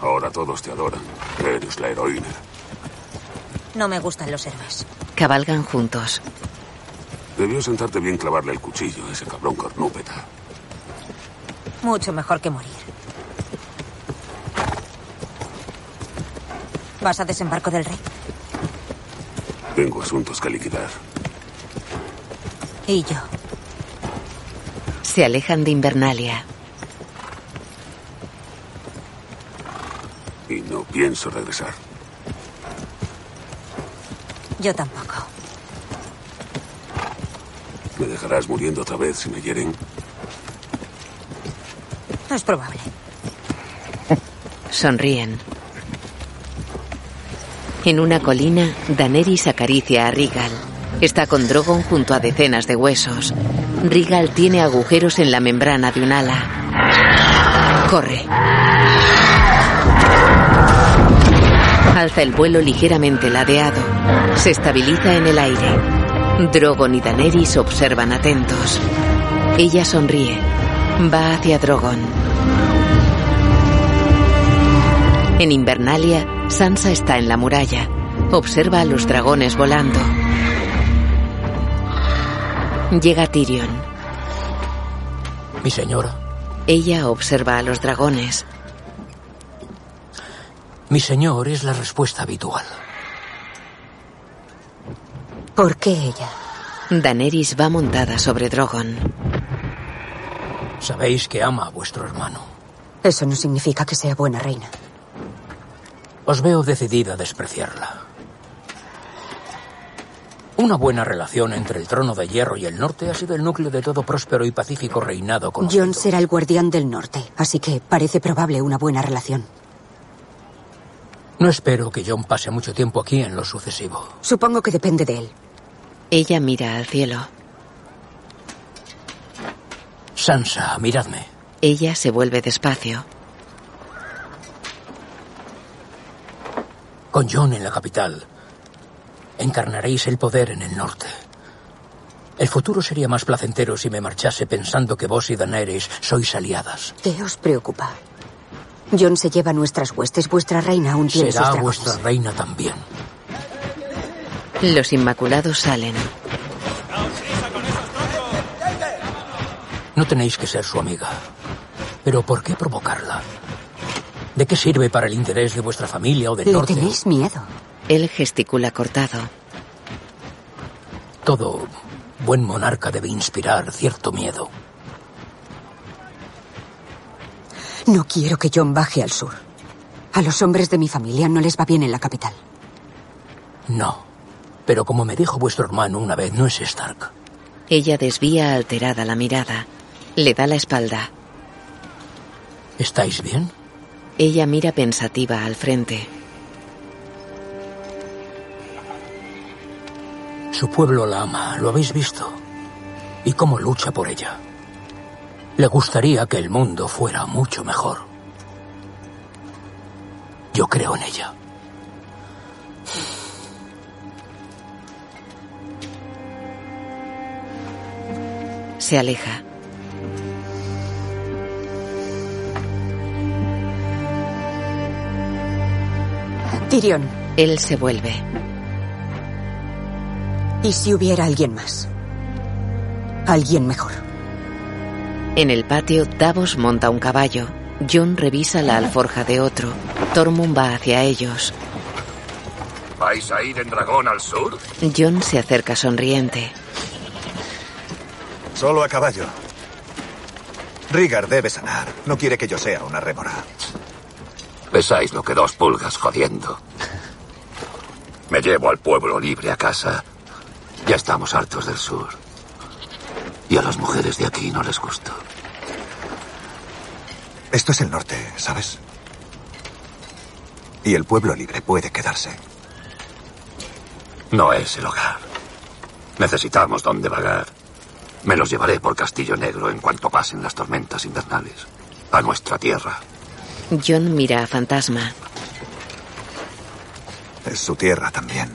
Ahora todos te adoran. Eres la heroína. No me gustan los héroes. Cabalgan juntos. Debió sentarte bien clavarle el cuchillo a ese cabrón cornúpeta. Mucho mejor que morir. ¿Vas a desembarco del rey? Tengo asuntos que liquidar. Y yo. Se alejan de Invernalia. Y no pienso regresar. Yo tampoco. ¿Me dejarás muriendo otra vez si me hieren? Es probable. Sonríen. En una colina, Daenerys acaricia a Rigal. Está con Drogon junto a decenas de huesos. Rigal tiene agujeros en la membrana de un ala. Corre. Alza el vuelo ligeramente ladeado. Se estabiliza en el aire. Drogon y Daenerys observan atentos. Ella sonríe. Va hacia Drogon. En Invernalia, Sansa está en la muralla. Observa a los dragones volando. Llega Tyrion. Mi señora. Ella observa a los dragones. Mi señor es la respuesta habitual. ¿Por qué ella? Daenerys va montada sobre Drogon. Sabéis que ama a vuestro hermano. Eso no significa que sea buena reina. Os veo decidida a despreciarla. Una buena relación entre el trono de hierro y el norte ha sido el núcleo de todo próspero y pacífico reinado con John será el guardián del norte, así que parece probable una buena relación. No espero que John pase mucho tiempo aquí en lo sucesivo. Supongo que depende de él. Ella mira al cielo. Sansa, miradme. Ella se vuelve despacio. Con John en la capital, encarnaréis el poder en el norte. El futuro sería más placentero si me marchase pensando que vos y Daenerys sois aliadas. ¿Qué os preocupa? John se lleva nuestras huestes. Vuestra reina aún tiene Será sus vuestra reina también. Los Inmaculados salen. No tenéis que ser su amiga. Pero ¿por qué provocarla? ¿De qué sirve para el interés de vuestra familia o del Le norte? tenéis miedo. Él gesticula cortado. Todo buen monarca debe inspirar cierto miedo. No quiero que John baje al sur. A los hombres de mi familia no les va bien en la capital. No. Pero como me dijo vuestro hermano una vez, no es Stark. Ella desvía alterada la mirada. Le da la espalda. ¿Estáis bien? Ella mira pensativa al frente. Su pueblo la ama, lo habéis visto. Y cómo lucha por ella. Le gustaría que el mundo fuera mucho mejor. Yo creo en ella. Se aleja. Tyrion, Él se vuelve. ¿y si hubiera alguien más? Alguien mejor. En el patio, Davos monta un caballo. John revisa la alforja de otro. Tormund va hacia ellos. ¿Vais a ir en dragón al sur? John se acerca sonriente. Solo a caballo. Rigar debe sanar. No quiere que yo sea una rémora. Pesáis lo que dos pulgas jodiendo. Me llevo al pueblo libre a casa. Ya estamos hartos del sur. Y a las mujeres de aquí no les gusto. Esto es el norte, ¿sabes? Y el pueblo libre puede quedarse. No es el hogar. Necesitamos donde vagar. Me los llevaré por Castillo Negro en cuanto pasen las tormentas invernales. A nuestra tierra. John mira a Fantasma. Es su tierra también.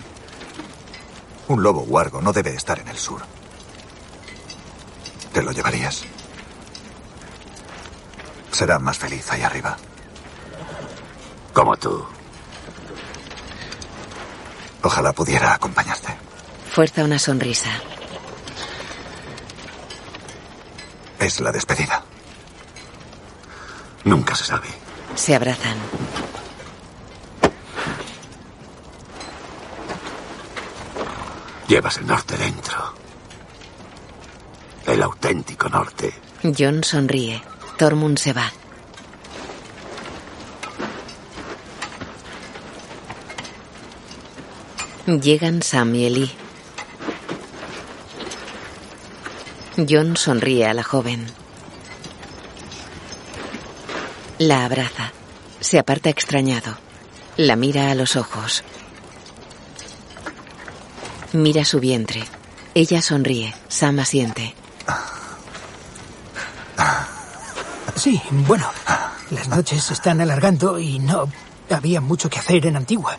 Un lobo huargo no debe estar en el sur. ¿Te lo llevarías? Será más feliz ahí arriba. Como tú. Ojalá pudiera acompañarte. Fuerza una sonrisa. Es la despedida. Nunca se sabe. Se abrazan. Llevas el norte dentro. El auténtico norte. John sonríe. Tormund se va. Llegan Sam y Eli. John sonríe a la joven. La abraza. Se aparta extrañado. La mira a los ojos. Mira su vientre. Ella sonríe. Sam asiente. Sí, bueno, las noches se están alargando y no había mucho que hacer en Antigua.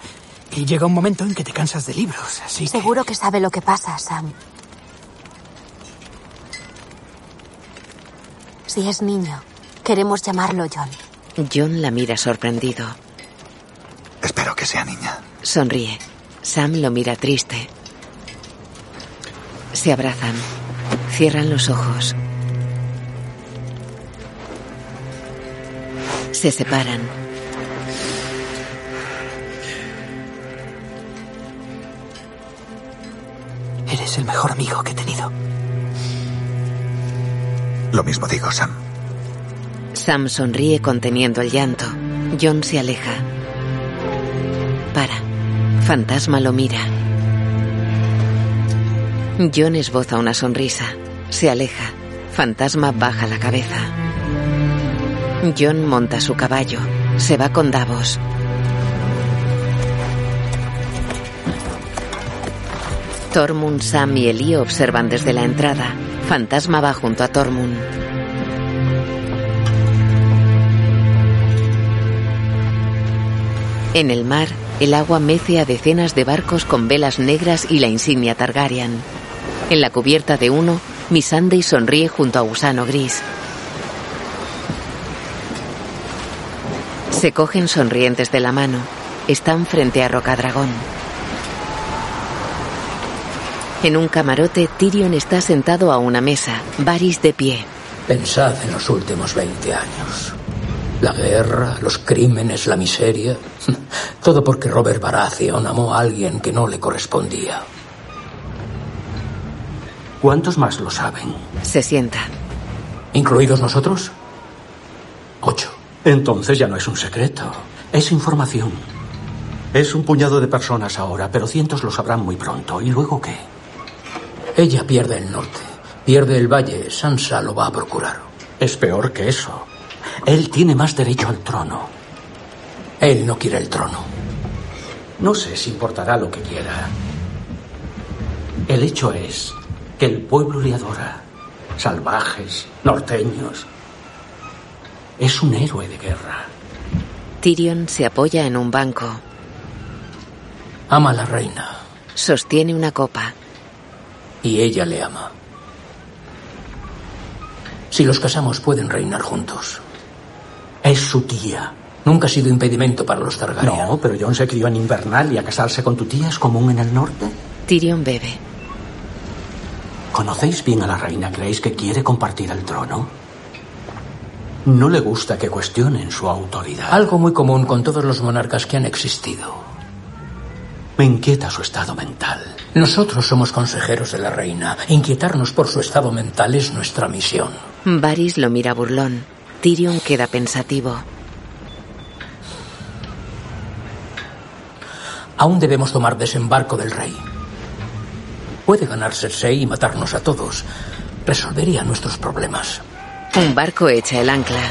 Y llega un momento en que te cansas de libros, así que... Seguro que sabe lo que pasa, Sam. Si es niño, queremos llamarlo John. John la mira sorprendido. Espero que sea niña. Sonríe. Sam lo mira triste. Se abrazan. Cierran los ojos. Se separan. Eres el mejor amigo que he tenido. Lo mismo digo, Sam. Sam sonríe conteniendo el llanto. John se aleja. Para. Fantasma lo mira. John esboza una sonrisa. Se aleja. Fantasma baja la cabeza. John monta su caballo. Se va con Davos. Tormund, Sam y Eli observan desde la entrada. Fantasma va junto a Tormund. En el mar, el agua mece a decenas de barcos con velas negras y la insignia Targaryen. En la cubierta de uno, Missandei sonríe junto a Gusano Gris. Se cogen sonrientes de la mano. Están frente a Rocadragón. En un camarote, Tyrion está sentado a una mesa, Varys de pie. Pensad en los últimos 20 años. La guerra, los crímenes, la miseria. Todo porque Robert Baratheon amó a alguien que no le correspondía. ¿Cuántos más lo saben? Se sienta. ¿Incluidos nosotros? Ocho. Entonces ya no es un secreto. Es información. Es un puñado de personas ahora, pero cientos lo sabrán muy pronto. ¿Y luego qué? Ella pierde el norte, pierde el valle. Sansa lo va a procurar. Es peor que eso. Él tiene más derecho al trono. Él no quiere el trono. No sé si importará lo que quiera. El hecho es que el pueblo le adora. Salvajes, norteños. Es un héroe de guerra. Tyrion se apoya en un banco. Ama a la reina. Sostiene una copa. Y ella le ama. Si los casamos pueden reinar juntos. Es su tía. Nunca ha sido impedimento para los Targaryen. No, pero John se crió en Invernal y a casarse con tu tía es común en el norte. Tyrion bebe. ¿Conocéis bien a la reina? ¿Creéis que quiere compartir el trono? No le gusta que cuestionen su autoridad. Algo muy común con todos los monarcas que han existido. Me inquieta su estado mental. Nosotros somos consejeros de la reina. Inquietarnos por su estado mental es nuestra misión. Varys lo mira burlón. Tyrion queda pensativo. Aún debemos tomar desembarco del rey. Puede ganar Cersei y matarnos a todos. Resolvería nuestros problemas. Un barco echa el ancla.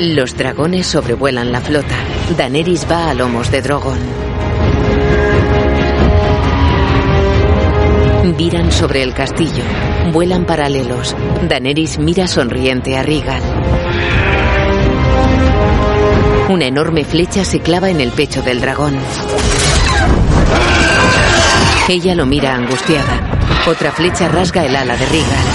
Los dragones sobrevuelan la flota. Daenerys va a lomos de Drogon. Viran sobre el castillo. Vuelan paralelos. Daenerys mira sonriente a Regal. Una enorme flecha se clava en el pecho del dragón. Ella lo mira angustiada. Otra flecha rasga el ala de Rigal.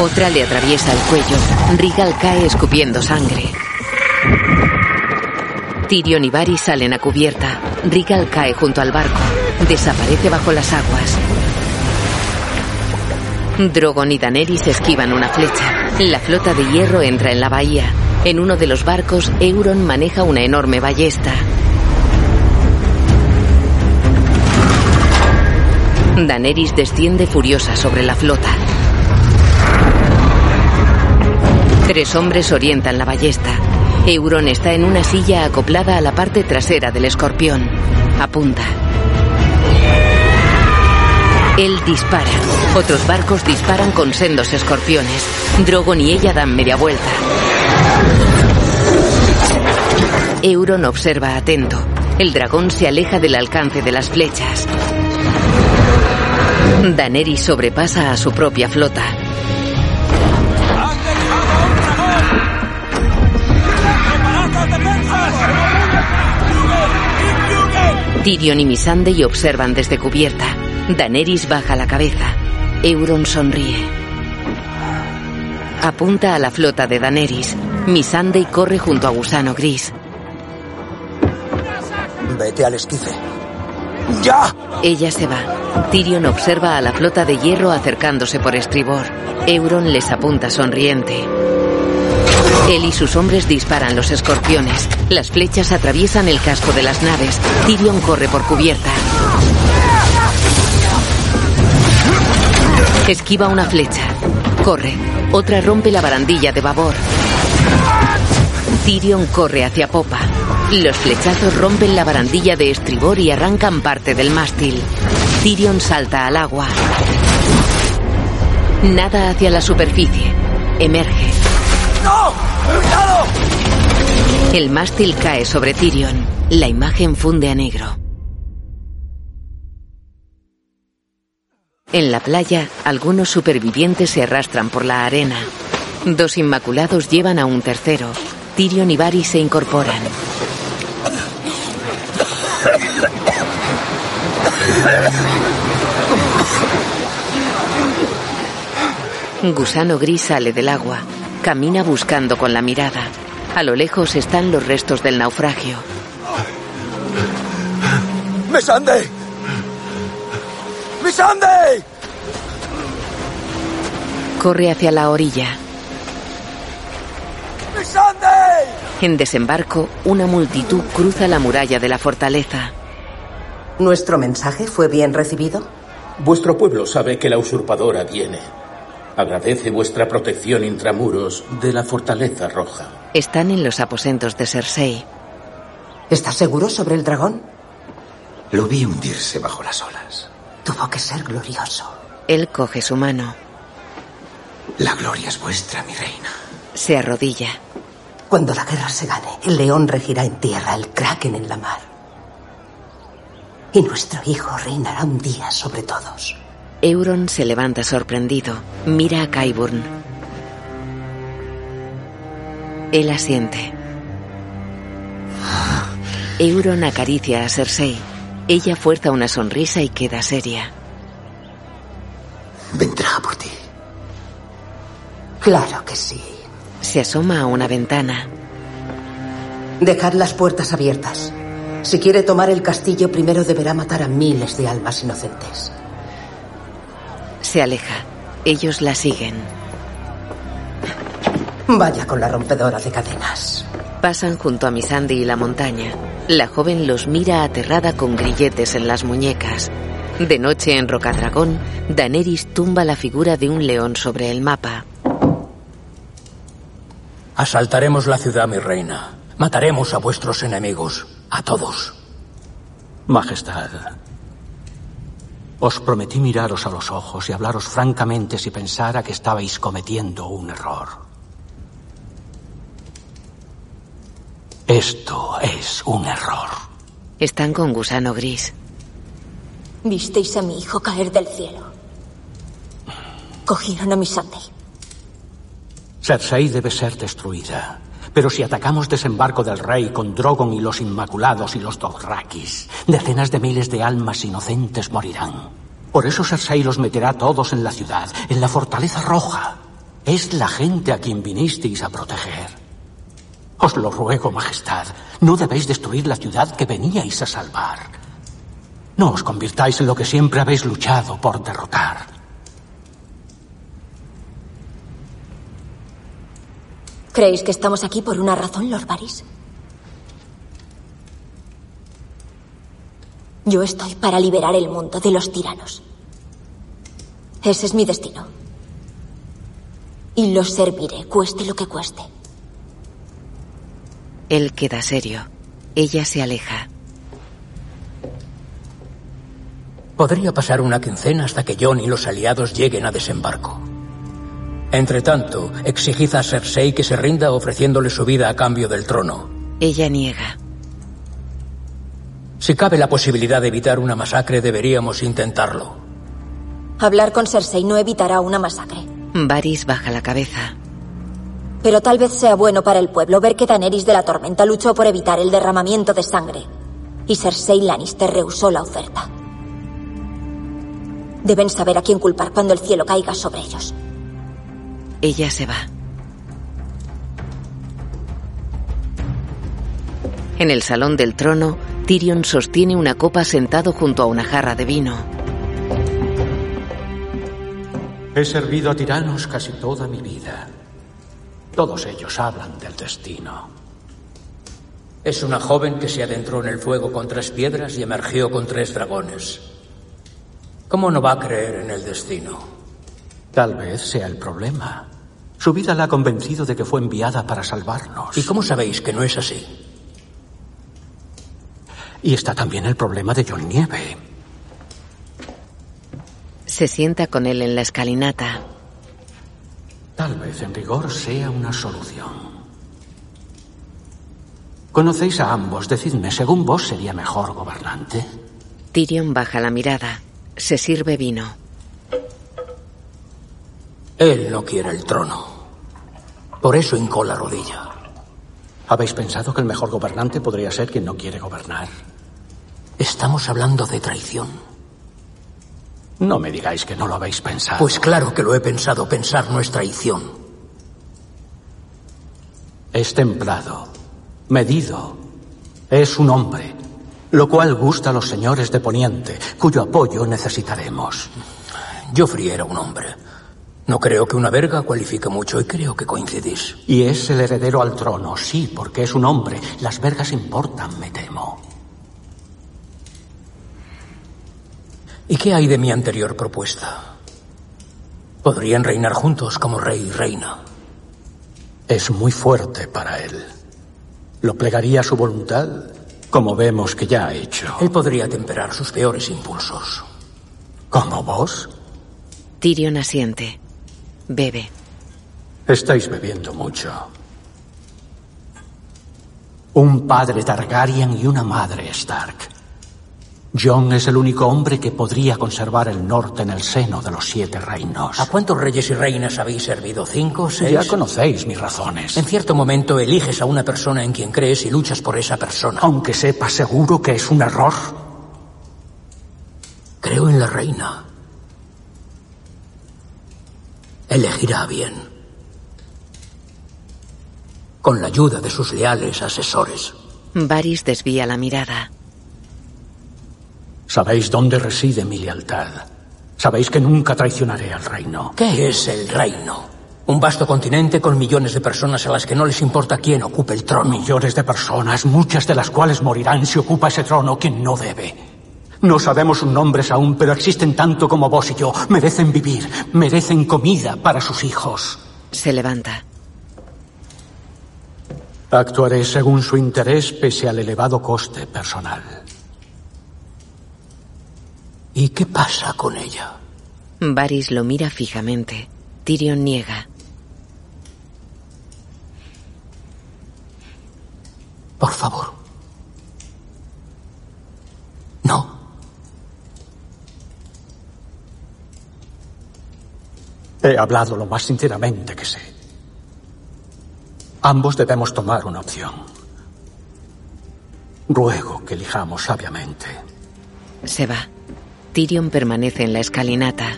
Otra le atraviesa el cuello. Rigal cae escupiendo sangre. Tyrion y Varys salen a cubierta. Rigal cae junto al barco. Desaparece bajo las aguas. Drogon y Daenerys esquivan una flecha. La flota de hierro entra en la bahía. En uno de los barcos, Euron maneja una enorme ballesta. Daenerys desciende furiosa sobre la flota. Tres hombres orientan la ballesta. Euron está en una silla acoplada a la parte trasera del escorpión. Apunta. Él dispara. Otros barcos disparan con sendos escorpiones. Drogon y ella dan media vuelta. Euron observa atento. El dragón se aleja del alcance de las flechas. Daenerys sobrepasa a su propia flota. Tyrion y Missandei observan desde cubierta. Daenerys baja la cabeza. Euron sonríe. Apunta a la flota de Daenerys. Missandei corre junto a Gusano Gris. Vete al esquife. ¡Ya! Ella se va. Tyrion observa a la flota de hierro acercándose por estribor. Euron les apunta sonriente. Él y sus hombres disparan los escorpiones. Las flechas atraviesan el casco de las naves. Tyrion corre por cubierta. Esquiva una flecha. Corre. Otra rompe la barandilla de babor. Tyrion corre hacia popa. Los flechazos rompen la barandilla de estribor y arrancan parte del mástil. Tyrion salta al agua. Nada hacia la superficie. Emerge. ¡No! ¡Cuidado! El mástil cae sobre Tyrion. La imagen funde a negro. En la playa, algunos supervivientes se arrastran por la arena. Dos inmaculados llevan a un tercero. Tyrion y Varys se incorporan. Gusano gris sale del agua. Camina buscando con la mirada. A lo lejos están los restos del naufragio. ¡Missandei! ¡Missandei! Corre hacia la orilla. En desembarco, una multitud cruza la muralla de la fortaleza. ¿Nuestro mensaje fue bien recibido? Vuestro pueblo sabe que la usurpadora viene. Agradece vuestra protección intramuros de la Fortaleza Roja. Están en los aposentos de Cersei. ¿Estás seguro sobre el dragón? Lo vi hundirse bajo las olas. Tuvo que ser glorioso. Él coge su mano. La gloria es vuestra, mi reina. Se arrodilla. Cuando la guerra se gane, el león regirá en tierra, el kraken en la mar. Y nuestro hijo reinará un día sobre todos. Euron se levanta sorprendido. Mira a Qyburn. Él asiente. Euron acaricia a Cersei. Ella fuerza una sonrisa y queda seria. Vendrá por ti. Claro que sí. Se asoma a una ventana. Dejad las puertas abiertas. Si quiere tomar el castillo, primero deberá matar a miles de almas inocentes. Se aleja. Ellos la siguen. Vaya con la rompedora de cadenas. Pasan junto a Missandei y la montaña. La joven los mira aterrada con grilletes en las muñecas. De noche en Rocadragón, Daenerys tumba la figura de un león sobre el mapa. Asaltaremos la ciudad, mi reina. Mataremos a vuestros enemigos. A todos. Majestad, os prometí miraros a los ojos y hablaros francamente si pensara que estabais cometiendo un error. Esto es un error. Están con gusano gris. Visteis a mi hijo caer del cielo. Cogieron a mi Sunday. Cersei debe ser destruida. Pero si atacamos desembarco del rey con Drogon y los Inmaculados y los Dothrakis, decenas de miles de almas inocentes morirán. Por eso Cersei los meterá todos en la ciudad, en la fortaleza roja. Es la gente a quien vinisteis a proteger. Os lo ruego, Majestad, no debéis destruir la ciudad que veníais a salvar. No os convirtáis en lo que siempre habéis luchado por derrotar. ¿Creéis que estamos aquí por una razón, Lord Varys? Yo estoy para liberar el mundo de los tiranos. Ese es mi destino. Y lo serviré, cueste lo que cueste. Él queda serio. Ella se aleja. Podría pasar una quincena hasta que John y los aliados lleguen a desembarco. Entre tanto, exigid a Cersei que se rinda ofreciéndole su vida a cambio del trono. Ella niega. Si cabe la posibilidad de evitar una masacre, deberíamos intentarlo. Hablar con Cersei no evitará una masacre. Varys baja la cabeza. Pero tal vez sea bueno para el pueblo ver que Daenerys de la Tormenta luchó por evitar el derramamiento de sangre. Y Cersei Lannister rehusó la oferta. Deben saber a quién culpar cuando el cielo caiga sobre ellos. Ella se va. En el salón del trono, Tyrion sostiene una copa sentado junto a una jarra de vino. He servido a tiranos casi toda mi vida. Todos ellos hablan del destino. Es una joven que se adentró en el fuego con tres piedras y emergió con tres dragones. ¿Cómo no va a creer en el destino? Tal vez sea el problema. Su vida la ha convencido de que fue enviada para salvarnos. ¿Y cómo sabéis que no es así? Y está también el problema de John Nieve. Se sienta con él en la escalinata. Tal vez en rigor sea una solución. Conocéis a ambos. Decidme, según vos, ¿sería mejor gobernante? Tyrion baja la mirada. Se sirve vino. Él no quiere el trono. Por eso hincó la rodilla. ¿Habéis pensado que el mejor gobernante podría ser quien no quiere gobernar? Estamos hablando de traición. No me digáis que no lo habéis pensado. Pues claro que lo he pensado. Pensar no es traición. Es templado, medido. Es un hombre, lo cual gusta a los señores de Poniente, cuyo apoyo necesitaremos. Joffrey era un hombre. No creo que una verga cualifique mucho y creo que coincidís. Y es el heredero al trono, sí, porque es un hombre. Las vergas importan, me temo. ¿Y qué hay de mi anterior propuesta? Podrían reinar juntos como rey y reina. Es muy fuerte para él. ¿Lo plegaría a su voluntad? Como vemos que ya ha hecho. Él podría temperar sus peores impulsos. ¿Como vos? Tyrion asiente. Bebe. Estáis bebiendo mucho. Un padre Targaryen y una madre Stark. John es el único hombre que podría conservar el norte en el seno de los siete reinos. ¿A cuántos reyes y reinas habéis servido? ¿Cinco? ¿Seis? Ya conocéis mis razones. En cierto momento eliges a una persona en quien crees y luchas por esa persona. Aunque sepa seguro que es un error. Creo en la reina. Elegirá bien. Con la ayuda de sus leales asesores. Varys desvía la mirada. Sabéis dónde reside mi lealtad. Sabéis que nunca traicionaré al reino. ¿Qué es el reino? Un vasto continente con millones de personas a las que no les importa quién ocupe el trono. Millones de personas, muchas de las cuales morirán si ocupa ese trono quien no debe. No sabemos sus nombres aún, pero existen tanto como vos y yo. Merecen vivir, merecen comida para sus hijos. Se levanta. Actuaré según su interés pese al elevado coste personal. ¿Y qué pasa con ella? Varys lo mira fijamente. Tyrion niega. Por favor. No. He hablado lo más sinceramente que sé. Ambos debemos tomar una opción. Ruego que elijamos sabiamente. Se va. Tyrion permanece en la escalinata.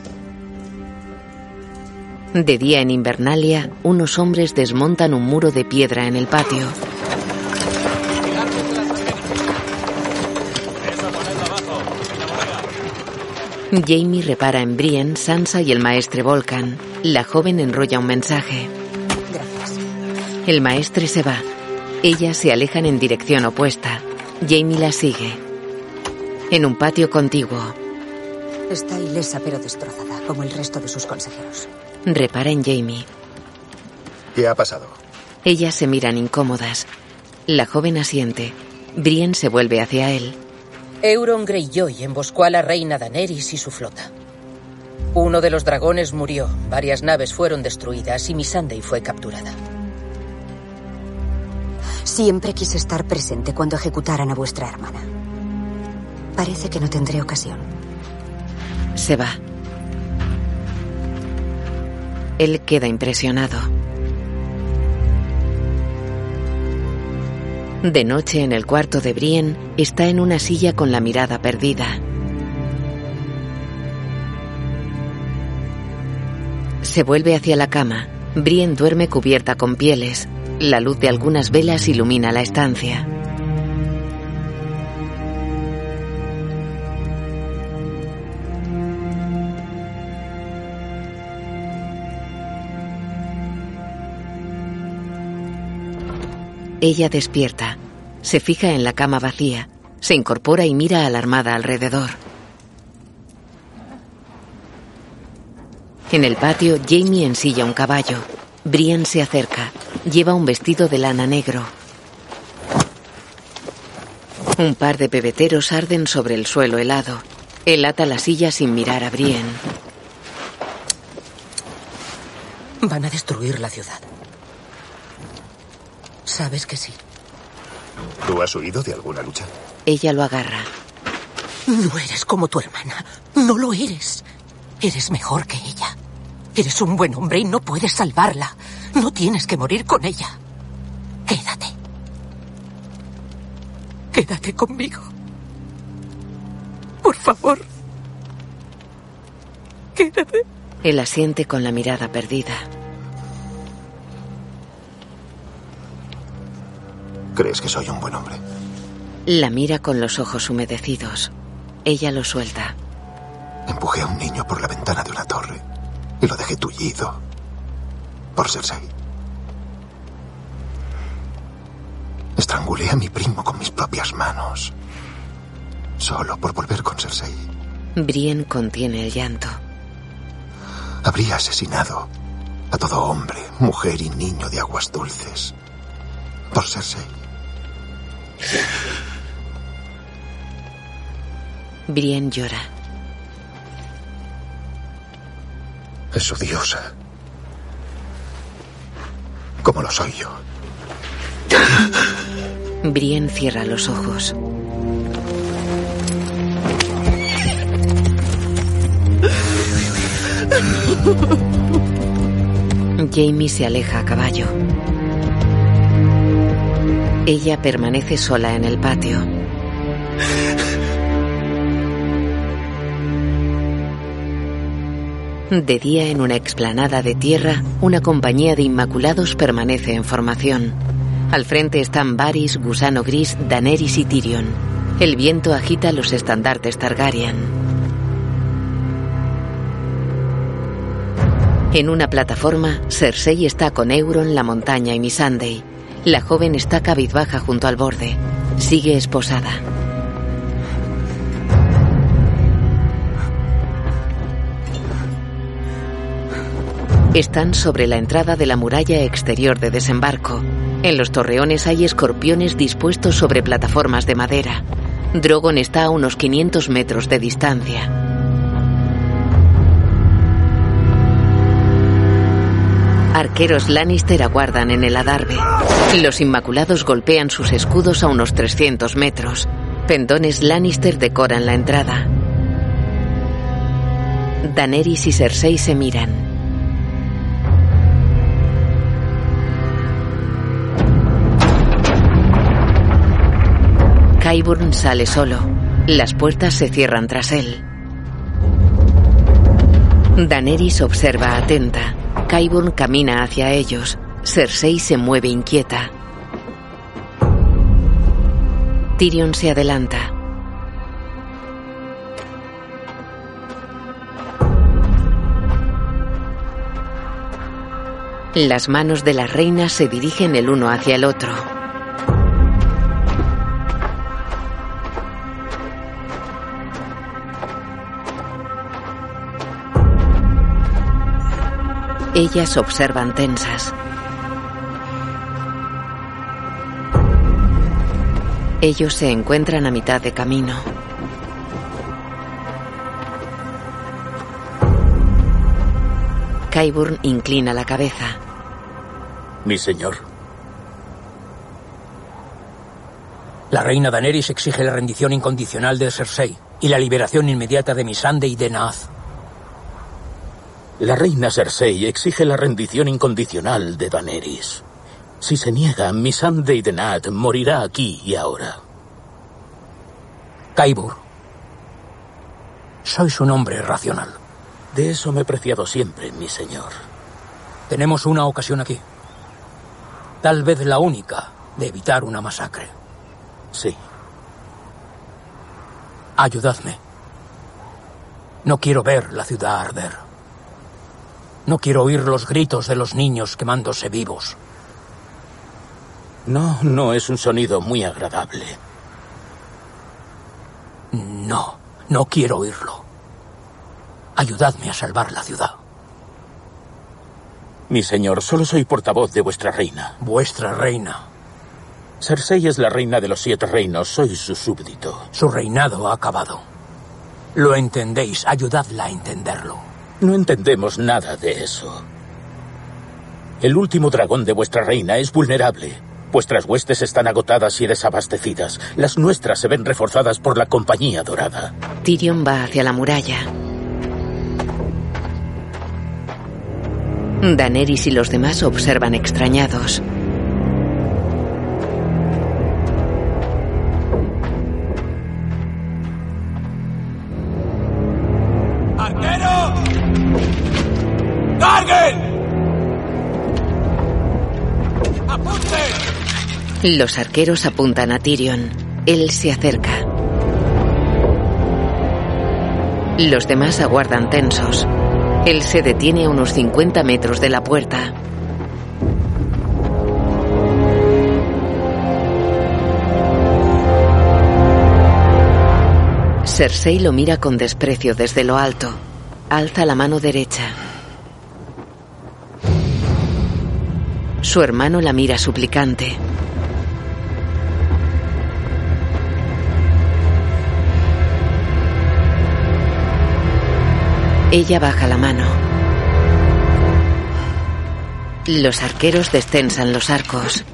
De día en Invernalia, unos hombres desmontan un muro de piedra en el patio. Jamie repara en Brienne, Sansa y el maestre Volcan. La joven enrolla un mensaje. El maestre se va. Ellas se alejan en dirección opuesta. Jamie la sigue. En un patio contiguo. Está ilesa pero destrozada, como el resto de sus consejeros. Repara en Jamie. ¿Qué ha pasado? Ellas se miran incómodas. La joven asiente. Brienne se vuelve hacia él. Euron Greyjoy emboscó a la reina Daenerys y su flota. Uno de los dragones murió, varias naves fueron destruidas y Missandei fue capturada. Siempre quise estar presente cuando ejecutaran a vuestra hermana. Parece que no tendré ocasión. Se va. Él queda impresionado. De noche en el cuarto de Brienne está en una silla con la mirada perdida. Se vuelve hacia la cama. Brienne duerme cubierta con pieles. La luz de algunas velas ilumina la estancia. Ella despierta. Se fija en la cama vacía. Se incorpora y mira alarmada alrededor. En el patio, Jamie ensilla un caballo. Brian se acerca. Lleva un vestido de lana negro. Un par de pebeteros arden sobre el suelo helado. Él ata la silla sin mirar a Brienne. Van a destruir la ciudad. Sabes que sí. ¿Tú has huido de alguna lucha? Ella lo agarra. No eres como tu hermana. No lo eres. Eres mejor que ella. Eres un buen hombre y no puedes salvarla. No tienes que morir con ella. Quédate. Quédate conmigo. Por favor. Quédate. Él asiente con la mirada perdida. ¿Crees que soy un buen hombre? La mira con los ojos humedecidos. Ella lo suelta. Empujé a un niño por la ventana de una torre y lo dejé tullido por Cersei. Estrangulé a mi primo con mis propias manos. Solo por volver con Cersei. Brienne contiene el llanto. Habría asesinado a todo hombre, mujer y niño de aguas dulces. Por Cersei. Brienne llora. Es su diosa. Como lo soy yo. Brienne cierra los ojos. Jamie se aleja a caballo. Ella permanece sola en el patio. De día, en una explanada de tierra, una compañía de Inmaculados permanece en formación. Al frente están Varys, Gusano Gris, Daenerys y Tyrion. El viento agita los estandartes Targaryen. En una plataforma, Cersei está con Euron, la montaña y Missandei. La joven está cabizbaja junto al borde. Sigue esposada. Están sobre la entrada de la muralla exterior de desembarco. En los torreones hay escorpiones dispuestos sobre plataformas de madera. Drogon está a unos 500 metros de distancia. arqueros Lannister aguardan en el adarve. Los Inmaculados golpean sus escudos a unos 300 metros. Pendones Lannister decoran la entrada. Daenerys y Cersei se miran. Kyburn sale solo. Las puertas se cierran tras él. Daenerys observa atenta. Qyburn camina hacia ellos. Cersei se mueve inquieta. Tyrion se adelanta. Las manos de las reinas se dirigen el uno hacia el otro. Ellas observan tensas. Ellos se encuentran a mitad de camino. Qyburn inclina la cabeza. Mi señor. La reina Daenerys exige la rendición incondicional de Cersei y la liberación inmediata de Missandei y de Naaz. La reina Cersei exige la rendición incondicional de Daenerys. Si se niega, Missandei y Denat morirá aquí y ahora. Kaibur, sois un hombre racional. De eso me he preciado siempre, mi señor. Tenemos una ocasión aquí. Tal vez la única de evitar una masacre. Sí. Ayudadme. No quiero ver la ciudad arder. No quiero oír los gritos de los niños quemándose vivos. No, no es un sonido muy agradable. No, no quiero oírlo. Ayudadme a salvar la ciudad. Mi señor, solo soy portavoz de vuestra reina. Vuestra reina. Cersei es la reina de los siete reinos, soy su súbdito. Su reinado ha acabado. Lo entendéis, ayudadla a entenderlo. No entendemos nada de eso. El último dragón de vuestra reina es vulnerable. Vuestras huestes están agotadas y desabastecidas. Las nuestras se ven reforzadas por la Compañía Dorada. Tyrion va hacia la muralla. Daenerys y los demás observan extrañados. Los arqueros apuntan a Tyrion. Él se acerca. Los demás aguardan tensos. Él se detiene a unos 50 metros de la puerta. Cersei lo mira con desprecio desde lo alto. Alza la mano derecha. Su hermano la mira suplicante. Ella baja la mano. Los arqueros destensan los arcos.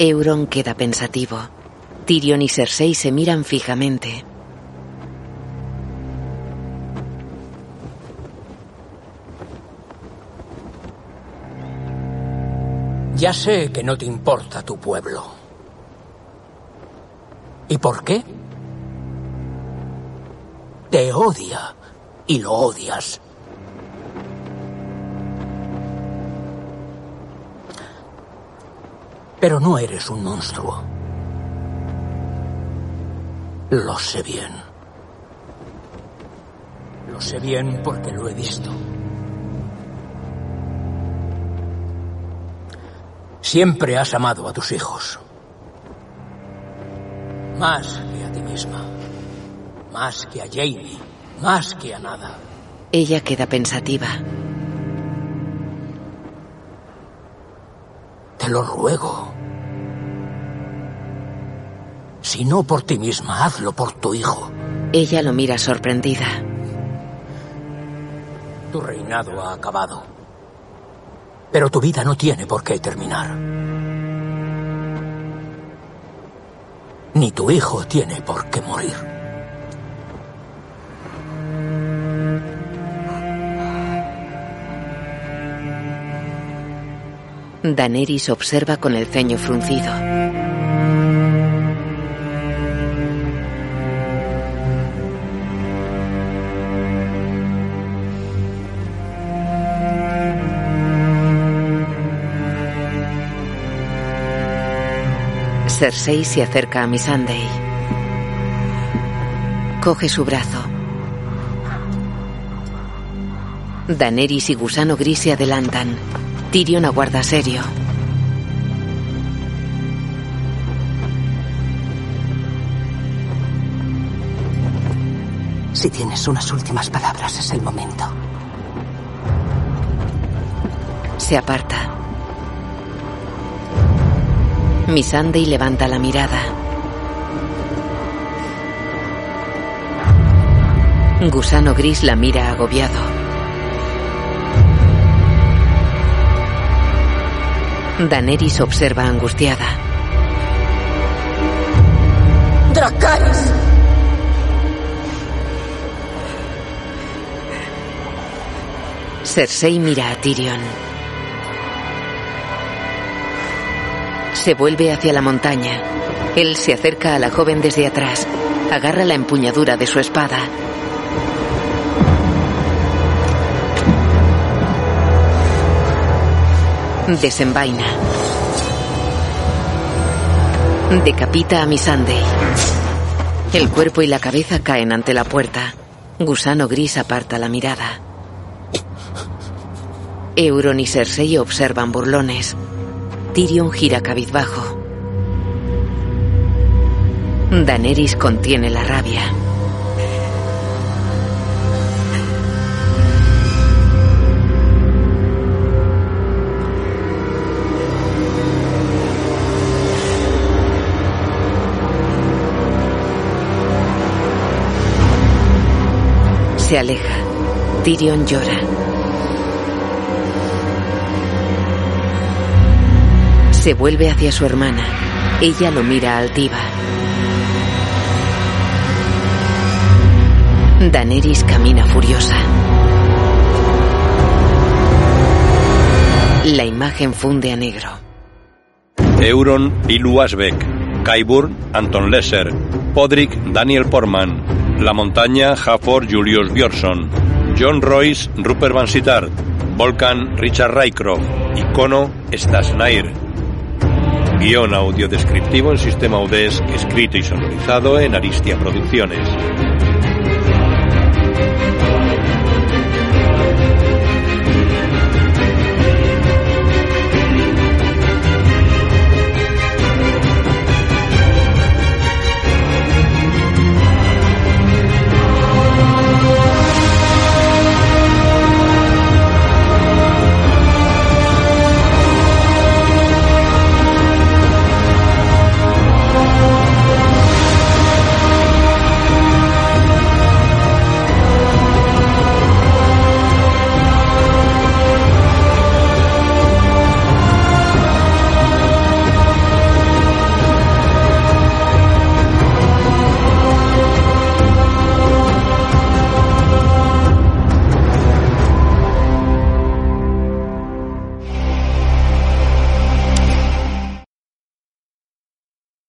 Euron queda pensativo. Tyrion y Cersei se miran fijamente. Ya sé que no te importa tu pueblo. ¿Y por qué? Te odia y lo odias. Pero no eres un monstruo. Lo sé bien. Lo sé bien porque lo he visto. Siempre has amado a tus hijos. Más que a ti misma. Más que a Jamie. Más que a nada. Ella queda pensativa. Te lo ruego. Si no por ti misma, hazlo por tu hijo. Ella lo mira sorprendida. Tu reinado ha acabado. Pero tu vida no tiene por qué terminar. Ni tu hijo tiene por qué morir. Daenerys observa con el ceño fruncido. Cersei se acerca a Missandei. Coge su brazo. Daenerys y Gusano Gris se adelantan. Tyrion aguarda serio. Si tienes unas últimas palabras, es el momento. Se aparta. Missandei levanta la mirada. Gusano Gris la mira agobiado. Daenerys observa angustiada. ¡Dracarys! Cersei mira a Tyrion. Se vuelve hacia la montaña. Él se acerca a la joven desde atrás. Agarra la empuñadura de su espada. Desenvaina. Decapita a Missandei. El cuerpo y la cabeza caen ante la puerta. Gusano Gris aparta la mirada. Euron y Cersei observan burlones. Tyrion gira cabizbajo. Daenerys contiene la rabia. Se aleja. Tyrion llora. Se vuelve hacia su hermana. Ella lo mira altiva. Daenerys camina furiosa. La imagen funde a negro. Euron Pilu Asbeck, Qyburn Anton Lesser, Podrick Daniel Portman, La Montaña Hafford Julius Bjornsson, John Royce Rupert Van Sittart, Volcan Richard Rycroft, Icono Stas Nair. Guión audio descriptivo en sistema UDESC, escrito y sonorizado en Aristia Producciones.